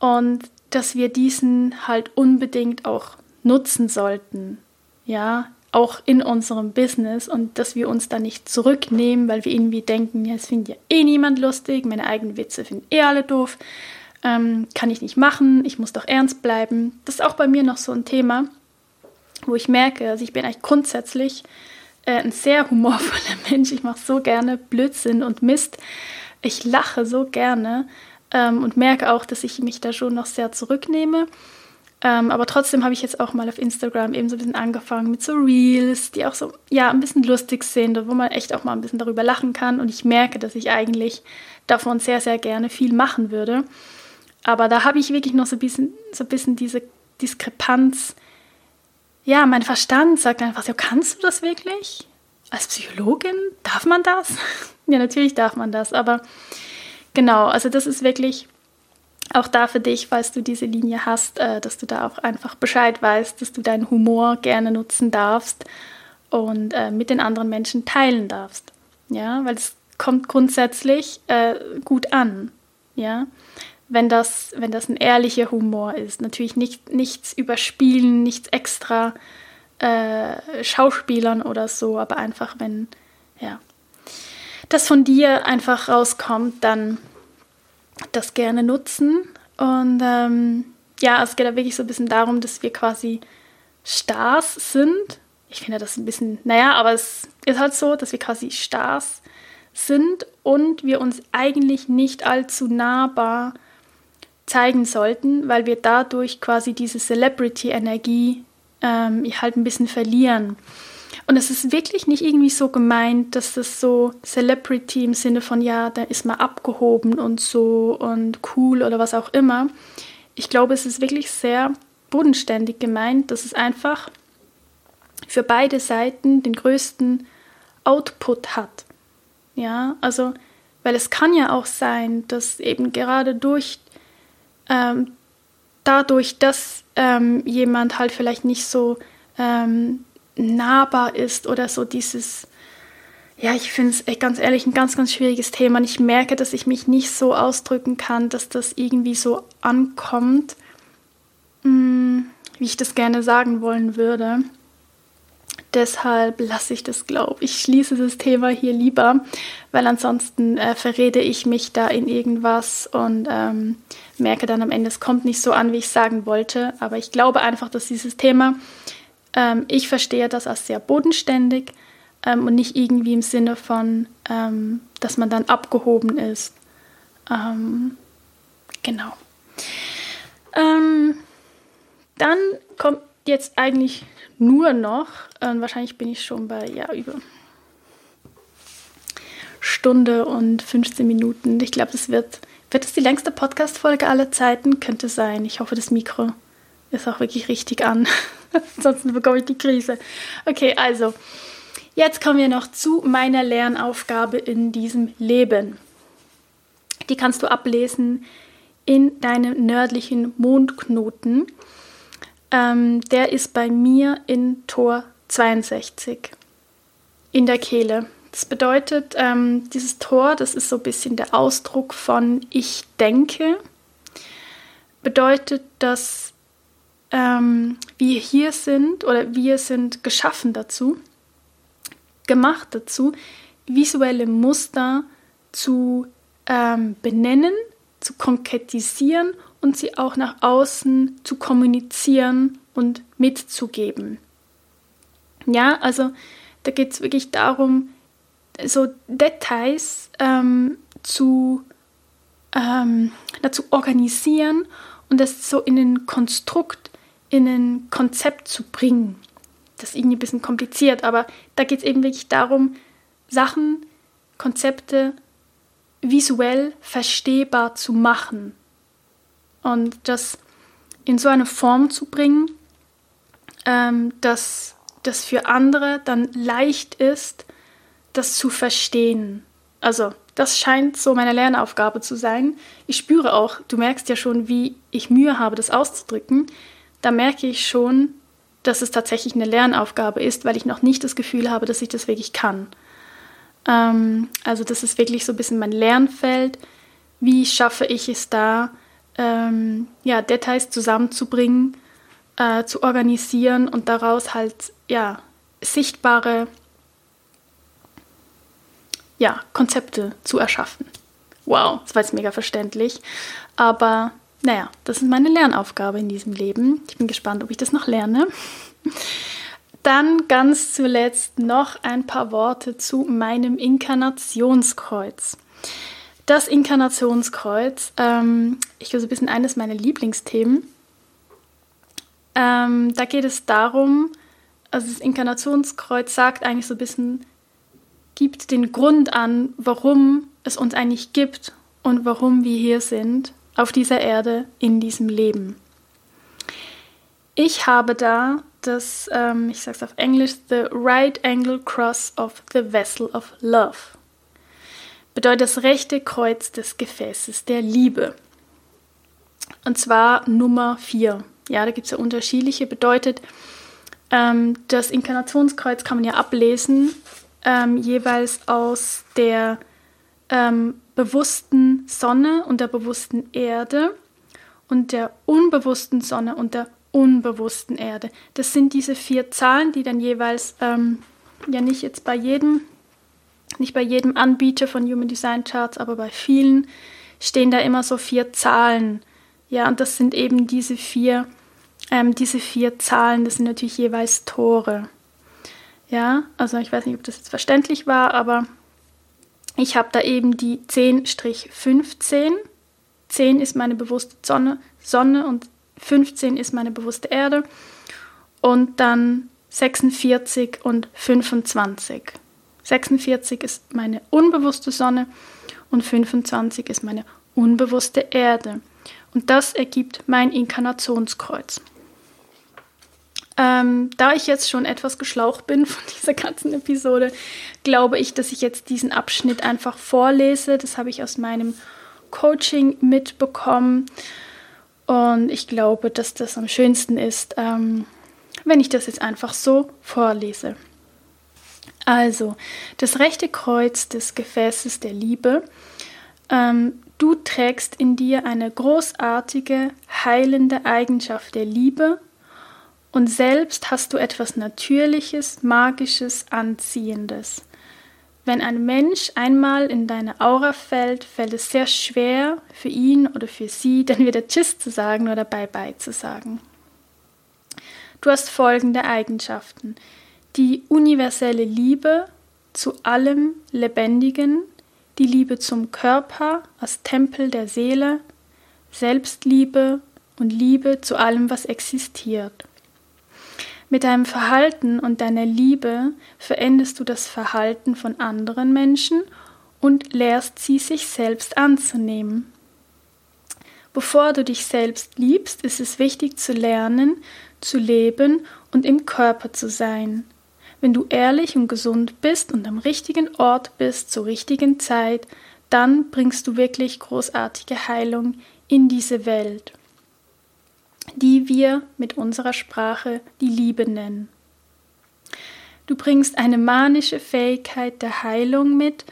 und dass wir diesen halt unbedingt auch nutzen sollten ja, auch in unserem Business und dass wir uns da nicht zurücknehmen, weil wir irgendwie denken, ja, es findet ja eh niemand lustig, meine eigenen Witze finden eh alle doof, ähm, kann ich nicht machen, ich muss doch ernst bleiben. Das ist auch bei mir noch so ein Thema, wo ich merke, also ich bin eigentlich grundsätzlich äh, ein sehr humorvoller [laughs] Mensch, ich mache so gerne Blödsinn und Mist, ich lache so gerne ähm, und merke auch, dass ich mich da schon noch sehr zurücknehme. Ähm, aber trotzdem habe ich jetzt auch mal auf Instagram eben so ein bisschen angefangen mit so Reels, die auch so, ja, ein bisschen lustig sind, wo man echt auch mal ein bisschen darüber lachen kann. Und ich merke, dass ich eigentlich davon sehr, sehr gerne viel machen würde. Aber da habe ich wirklich noch so ein bisschen, so ein bisschen diese Diskrepanz. Ja, mein Verstand sagt einfach so, kannst du das wirklich? Als Psychologin darf man das? [laughs] ja, natürlich darf man das, aber genau, also das ist wirklich auch da für dich, falls du diese Linie hast, äh, dass du da auch einfach Bescheid weißt, dass du deinen Humor gerne nutzen darfst und äh, mit den anderen Menschen teilen darfst. Ja, weil es kommt grundsätzlich äh, gut an. Ja, wenn das, wenn das ein ehrlicher Humor ist. Natürlich nicht, nichts überspielen, nichts extra äh, Schauspielern oder so, aber einfach, wenn, ja, das von dir einfach rauskommt, dann das gerne nutzen. Und ähm, ja, es geht da wirklich so ein bisschen darum, dass wir quasi Stars sind. Ich finde das ein bisschen, naja, aber es ist halt so, dass wir quasi Stars sind und wir uns eigentlich nicht allzu nahbar zeigen sollten, weil wir dadurch quasi diese Celebrity-Energie ähm, halt ein bisschen verlieren. Und es ist wirklich nicht irgendwie so gemeint, dass das so Celebrity im Sinne von, ja, da ist man abgehoben und so und cool oder was auch immer. Ich glaube, es ist wirklich sehr bodenständig gemeint, dass es einfach für beide Seiten den größten Output hat. Ja, also, weil es kann ja auch sein, dass eben gerade durch ähm, dadurch, dass ähm, jemand halt vielleicht nicht so ähm, nahbar ist oder so dieses, ja, ich finde es ganz ehrlich ein ganz, ganz schwieriges Thema. Und ich merke, dass ich mich nicht so ausdrücken kann, dass das irgendwie so ankommt, mm, wie ich das gerne sagen wollen würde. Deshalb lasse ich das, glaube ich. schließe das Thema hier lieber, weil ansonsten äh, verrede ich mich da in irgendwas und ähm, merke dann am Ende, es kommt nicht so an, wie ich sagen wollte. Aber ich glaube einfach, dass dieses Thema, ähm, ich verstehe das als sehr bodenständig ähm, und nicht irgendwie im Sinne von, ähm, dass man dann abgehoben ist. Ähm, genau. Ähm, dann kommt jetzt eigentlich nur noch, äh, wahrscheinlich bin ich schon bei, ja, über Stunde und 15 Minuten. Ich glaube, das wird, wird es die längste Podcast-Folge aller Zeiten? Könnte sein. Ich hoffe, das Mikro ist auch wirklich richtig an. [laughs] [laughs] Ansonsten bekomme ich die Krise. Okay, also, jetzt kommen wir noch zu meiner Lernaufgabe in diesem Leben. Die kannst du ablesen in deinem nördlichen Mondknoten. Ähm, der ist bei mir in Tor 62 in der Kehle. Das bedeutet, ähm, dieses Tor, das ist so ein bisschen der Ausdruck von ich denke, bedeutet, dass ähm, wir hier sind oder wir sind geschaffen dazu, gemacht dazu, visuelle Muster zu ähm, benennen, zu konkretisieren und sie auch nach außen zu kommunizieren und mitzugeben. Ja, also da geht es wirklich darum, so Details ähm, zu ähm, dazu organisieren und das so in ein Konstrukt, in ein Konzept zu bringen. Das ist irgendwie ein bisschen kompliziert, aber da geht es eben wirklich darum, Sachen, Konzepte visuell verstehbar zu machen und das in so eine Form zu bringen, ähm, dass das für andere dann leicht ist, das zu verstehen. Also das scheint so meine Lernaufgabe zu sein. Ich spüre auch, du merkst ja schon, wie ich Mühe habe, das auszudrücken. Da merke ich schon, dass es tatsächlich eine Lernaufgabe ist, weil ich noch nicht das Gefühl habe, dass ich das wirklich kann. Ähm, also das ist wirklich so ein bisschen mein Lernfeld. Wie schaffe ich es da, ähm, ja, Details zusammenzubringen, äh, zu organisieren und daraus halt ja, sichtbare ja, Konzepte zu erschaffen. Wow, das war jetzt mega verständlich. Aber naja, das ist meine Lernaufgabe in diesem Leben. Ich bin gespannt, ob ich das noch lerne. Dann ganz zuletzt noch ein paar Worte zu meinem Inkarnationskreuz. Das Inkarnationskreuz, ähm, ich glaube, so ein bisschen eines meiner Lieblingsthemen. Ähm, da geht es darum, also das Inkarnationskreuz sagt eigentlich so ein bisschen, gibt den Grund an, warum es uns eigentlich gibt und warum wir hier sind, auf dieser Erde, in diesem Leben. Ich habe da das, ähm, ich sage es auf Englisch, The Right Angle Cross of the Vessel of Love bedeutet das rechte Kreuz des Gefäßes der Liebe. Und zwar Nummer 4. Ja, da gibt es ja unterschiedliche. Bedeutet, ähm, das Inkarnationskreuz kann man ja ablesen, ähm, jeweils aus der ähm, bewussten Sonne und der bewussten Erde und der unbewussten Sonne und der unbewussten Erde. Das sind diese vier Zahlen, die dann jeweils, ähm, ja nicht jetzt bei jedem nicht bei jedem Anbieter von Human Design Charts, aber bei vielen stehen da immer so vier Zahlen. Ja, und das sind eben diese vier, ähm, diese vier Zahlen, das sind natürlich jeweils Tore. Ja, also ich weiß nicht, ob das jetzt verständlich war, aber ich habe da eben die 10-15. 10 ist meine bewusste Sonne, Sonne und 15 ist meine bewusste Erde. Und dann 46 und 25. 46 ist meine unbewusste Sonne und 25 ist meine unbewusste Erde. Und das ergibt mein Inkarnationskreuz. Ähm, da ich jetzt schon etwas geschlaucht bin [laughs] von dieser ganzen Episode, glaube ich, dass ich jetzt diesen Abschnitt einfach vorlese. Das habe ich aus meinem Coaching mitbekommen. Und ich glaube, dass das am schönsten ist, ähm, wenn ich das jetzt einfach so vorlese. Also, das rechte Kreuz des Gefäßes der Liebe. Ähm, du trägst in dir eine großartige, heilende Eigenschaft der Liebe und selbst hast du etwas Natürliches, Magisches, Anziehendes. Wenn ein Mensch einmal in deine Aura fällt, fällt es sehr schwer für ihn oder für sie, [laughs] dann wieder Tschüss zu sagen oder Bye-bye zu sagen. Du hast folgende Eigenschaften. Die universelle Liebe zu allem Lebendigen, die Liebe zum Körper als Tempel der Seele, Selbstliebe und Liebe zu allem, was existiert. Mit deinem Verhalten und deiner Liebe veränderst du das Verhalten von anderen Menschen und lehrst sie, sich selbst anzunehmen. Bevor du dich selbst liebst, ist es wichtig zu lernen, zu leben und im Körper zu sein. Wenn du ehrlich und gesund bist und am richtigen Ort bist zur richtigen Zeit, dann bringst du wirklich großartige Heilung in diese Welt die wir mit unserer Sprache die Liebe nennen. Du bringst eine manische Fähigkeit der Heilung mit,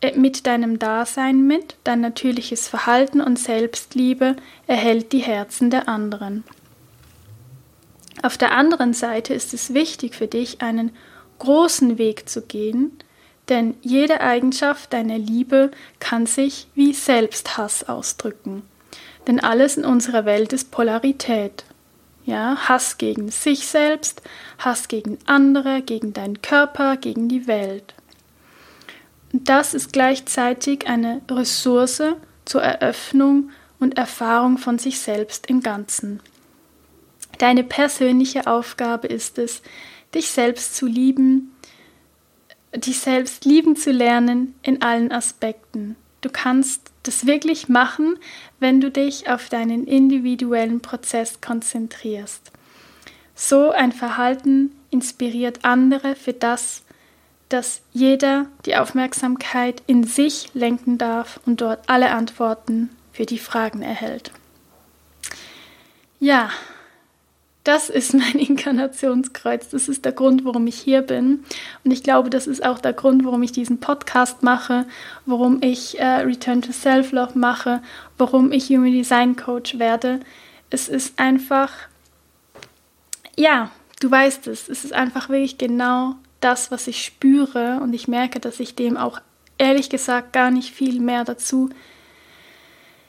äh, mit deinem Dasein mit, dein natürliches Verhalten und Selbstliebe erhält die Herzen der anderen. Auf der anderen Seite ist es wichtig für dich, einen großen Weg zu gehen, denn jede Eigenschaft deiner Liebe kann sich wie Selbsthass ausdrücken. Denn alles in unserer Welt ist Polarität. Ja, Hass gegen sich selbst, Hass gegen andere, gegen deinen Körper, gegen die Welt. Und das ist gleichzeitig eine Ressource zur Eröffnung und Erfahrung von sich selbst im Ganzen. Deine persönliche Aufgabe ist es, dich selbst zu lieben, dich selbst lieben zu lernen in allen Aspekten. Du kannst das wirklich machen, wenn du dich auf deinen individuellen Prozess konzentrierst. So ein Verhalten inspiriert andere für das, dass jeder die Aufmerksamkeit in sich lenken darf und dort alle Antworten für die Fragen erhält. Ja, das ist mein [laughs] Inkarnationskreuz. Das ist der Grund, warum ich hier bin. Und ich glaube, das ist auch der Grund, warum ich diesen Podcast mache, warum ich äh, Return to Self-Love mache, warum ich Human Design Coach werde. Es ist einfach, ja, du weißt es, es ist einfach wirklich genau das, was ich spüre. Und ich merke, dass ich dem auch ehrlich gesagt gar nicht viel mehr dazu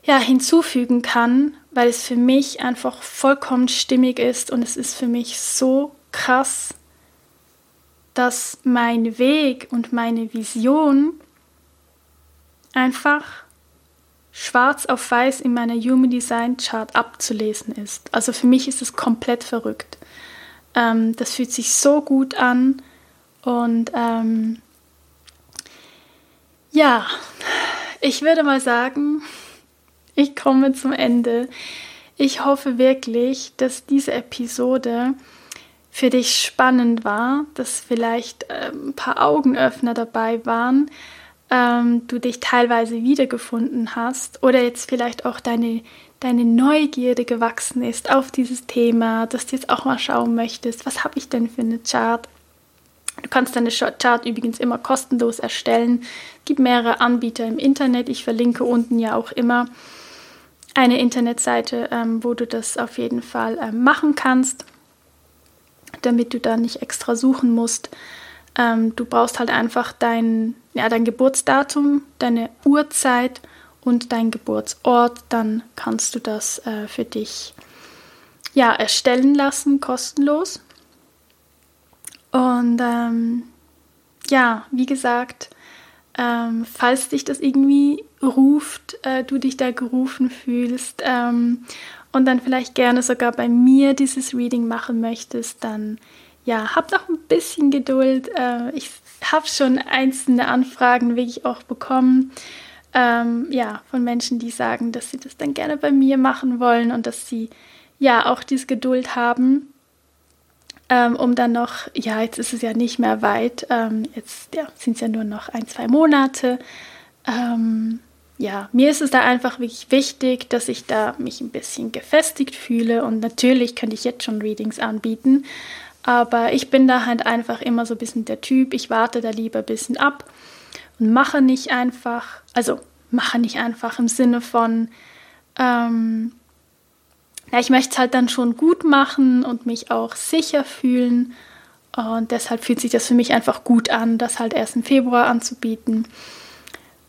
ja, hinzufügen kann, weil es für mich einfach vollkommen stimmig ist und es ist für mich so krass, dass mein Weg und meine Vision einfach schwarz auf weiß in meiner Human Design Chart abzulesen ist. Also für mich ist es komplett verrückt. Ähm, das fühlt sich so gut an und ähm, ja, ich würde mal sagen, ich komme zum Ende. Ich hoffe wirklich, dass diese Episode für dich spannend war, dass vielleicht ähm, ein paar Augenöffner dabei waren, ähm, du dich teilweise wiedergefunden hast oder jetzt vielleicht auch deine, deine Neugierde gewachsen ist auf dieses Thema, dass du jetzt auch mal schauen möchtest, was habe ich denn für eine Chart? Du kannst deine Chart übrigens immer kostenlos erstellen. Es gibt mehrere Anbieter im Internet. Ich verlinke unten ja auch immer eine Internetseite, ähm, wo du das auf jeden Fall ähm, machen kannst, damit du da nicht extra suchen musst. Ähm, du brauchst halt einfach dein, ja, dein Geburtsdatum, deine Uhrzeit und dein Geburtsort. Dann kannst du das äh, für dich ja, erstellen lassen, kostenlos. Und ähm, ja, wie gesagt, ähm, falls dich das irgendwie ruft, äh, du dich da gerufen fühlst ähm, und dann vielleicht gerne sogar bei mir dieses Reading machen möchtest, dann ja, hab noch ein bisschen Geduld. Äh, ich habe schon einzelne Anfragen wirklich auch bekommen. Ähm, ja, von Menschen, die sagen, dass sie das dann gerne bei mir machen wollen und dass sie ja auch diese Geduld haben, ähm, um dann noch, ja, jetzt ist es ja nicht mehr weit, ähm, jetzt ja, sind es ja nur noch ein, zwei Monate, ähm, ja, mir ist es da einfach wirklich wichtig, dass ich da mich ein bisschen gefestigt fühle und natürlich könnte ich jetzt schon Readings anbieten, aber ich bin da halt einfach immer so ein bisschen der Typ, ich warte da lieber ein bisschen ab und mache nicht einfach, also mache nicht einfach im Sinne von, ähm, ja, ich möchte es halt dann schon gut machen und mich auch sicher fühlen und deshalb fühlt sich das für mich einfach gut an, das halt erst im Februar anzubieten.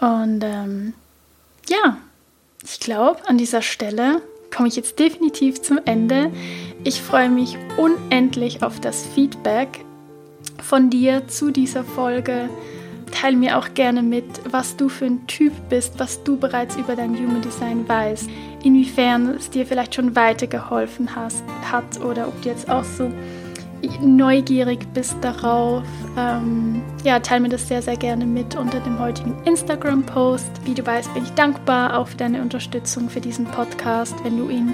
Und ähm, ja, ich glaube, an dieser Stelle komme ich jetzt definitiv zum Ende. Ich freue mich unendlich auf das Feedback von dir zu dieser Folge. Teil mir auch gerne mit, was du für ein Typ bist, was du bereits über dein Human Design weißt, inwiefern es dir vielleicht schon weitergeholfen hat oder ob du jetzt auch so neugierig bist darauf, ähm, ja, teile mir das sehr, sehr gerne mit unter dem heutigen Instagram-Post. Wie du weißt, bin ich dankbar auch für deine Unterstützung für diesen Podcast, wenn du ihn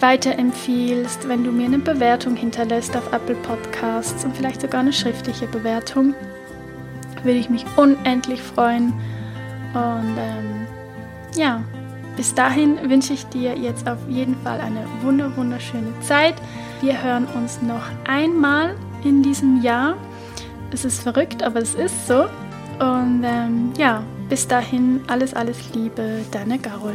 weiterempfiehlst, wenn du mir eine Bewertung hinterlässt auf Apple Podcasts und vielleicht sogar eine schriftliche Bewertung. Würde ich mich unendlich freuen. Und ähm, ja, bis dahin wünsche ich dir jetzt auf jeden Fall eine wunderschöne Zeit. Wir hören uns noch einmal in diesem Jahr. Es ist verrückt, aber es ist so. Und ähm, ja, bis dahin alles, alles Liebe, deine Gaul.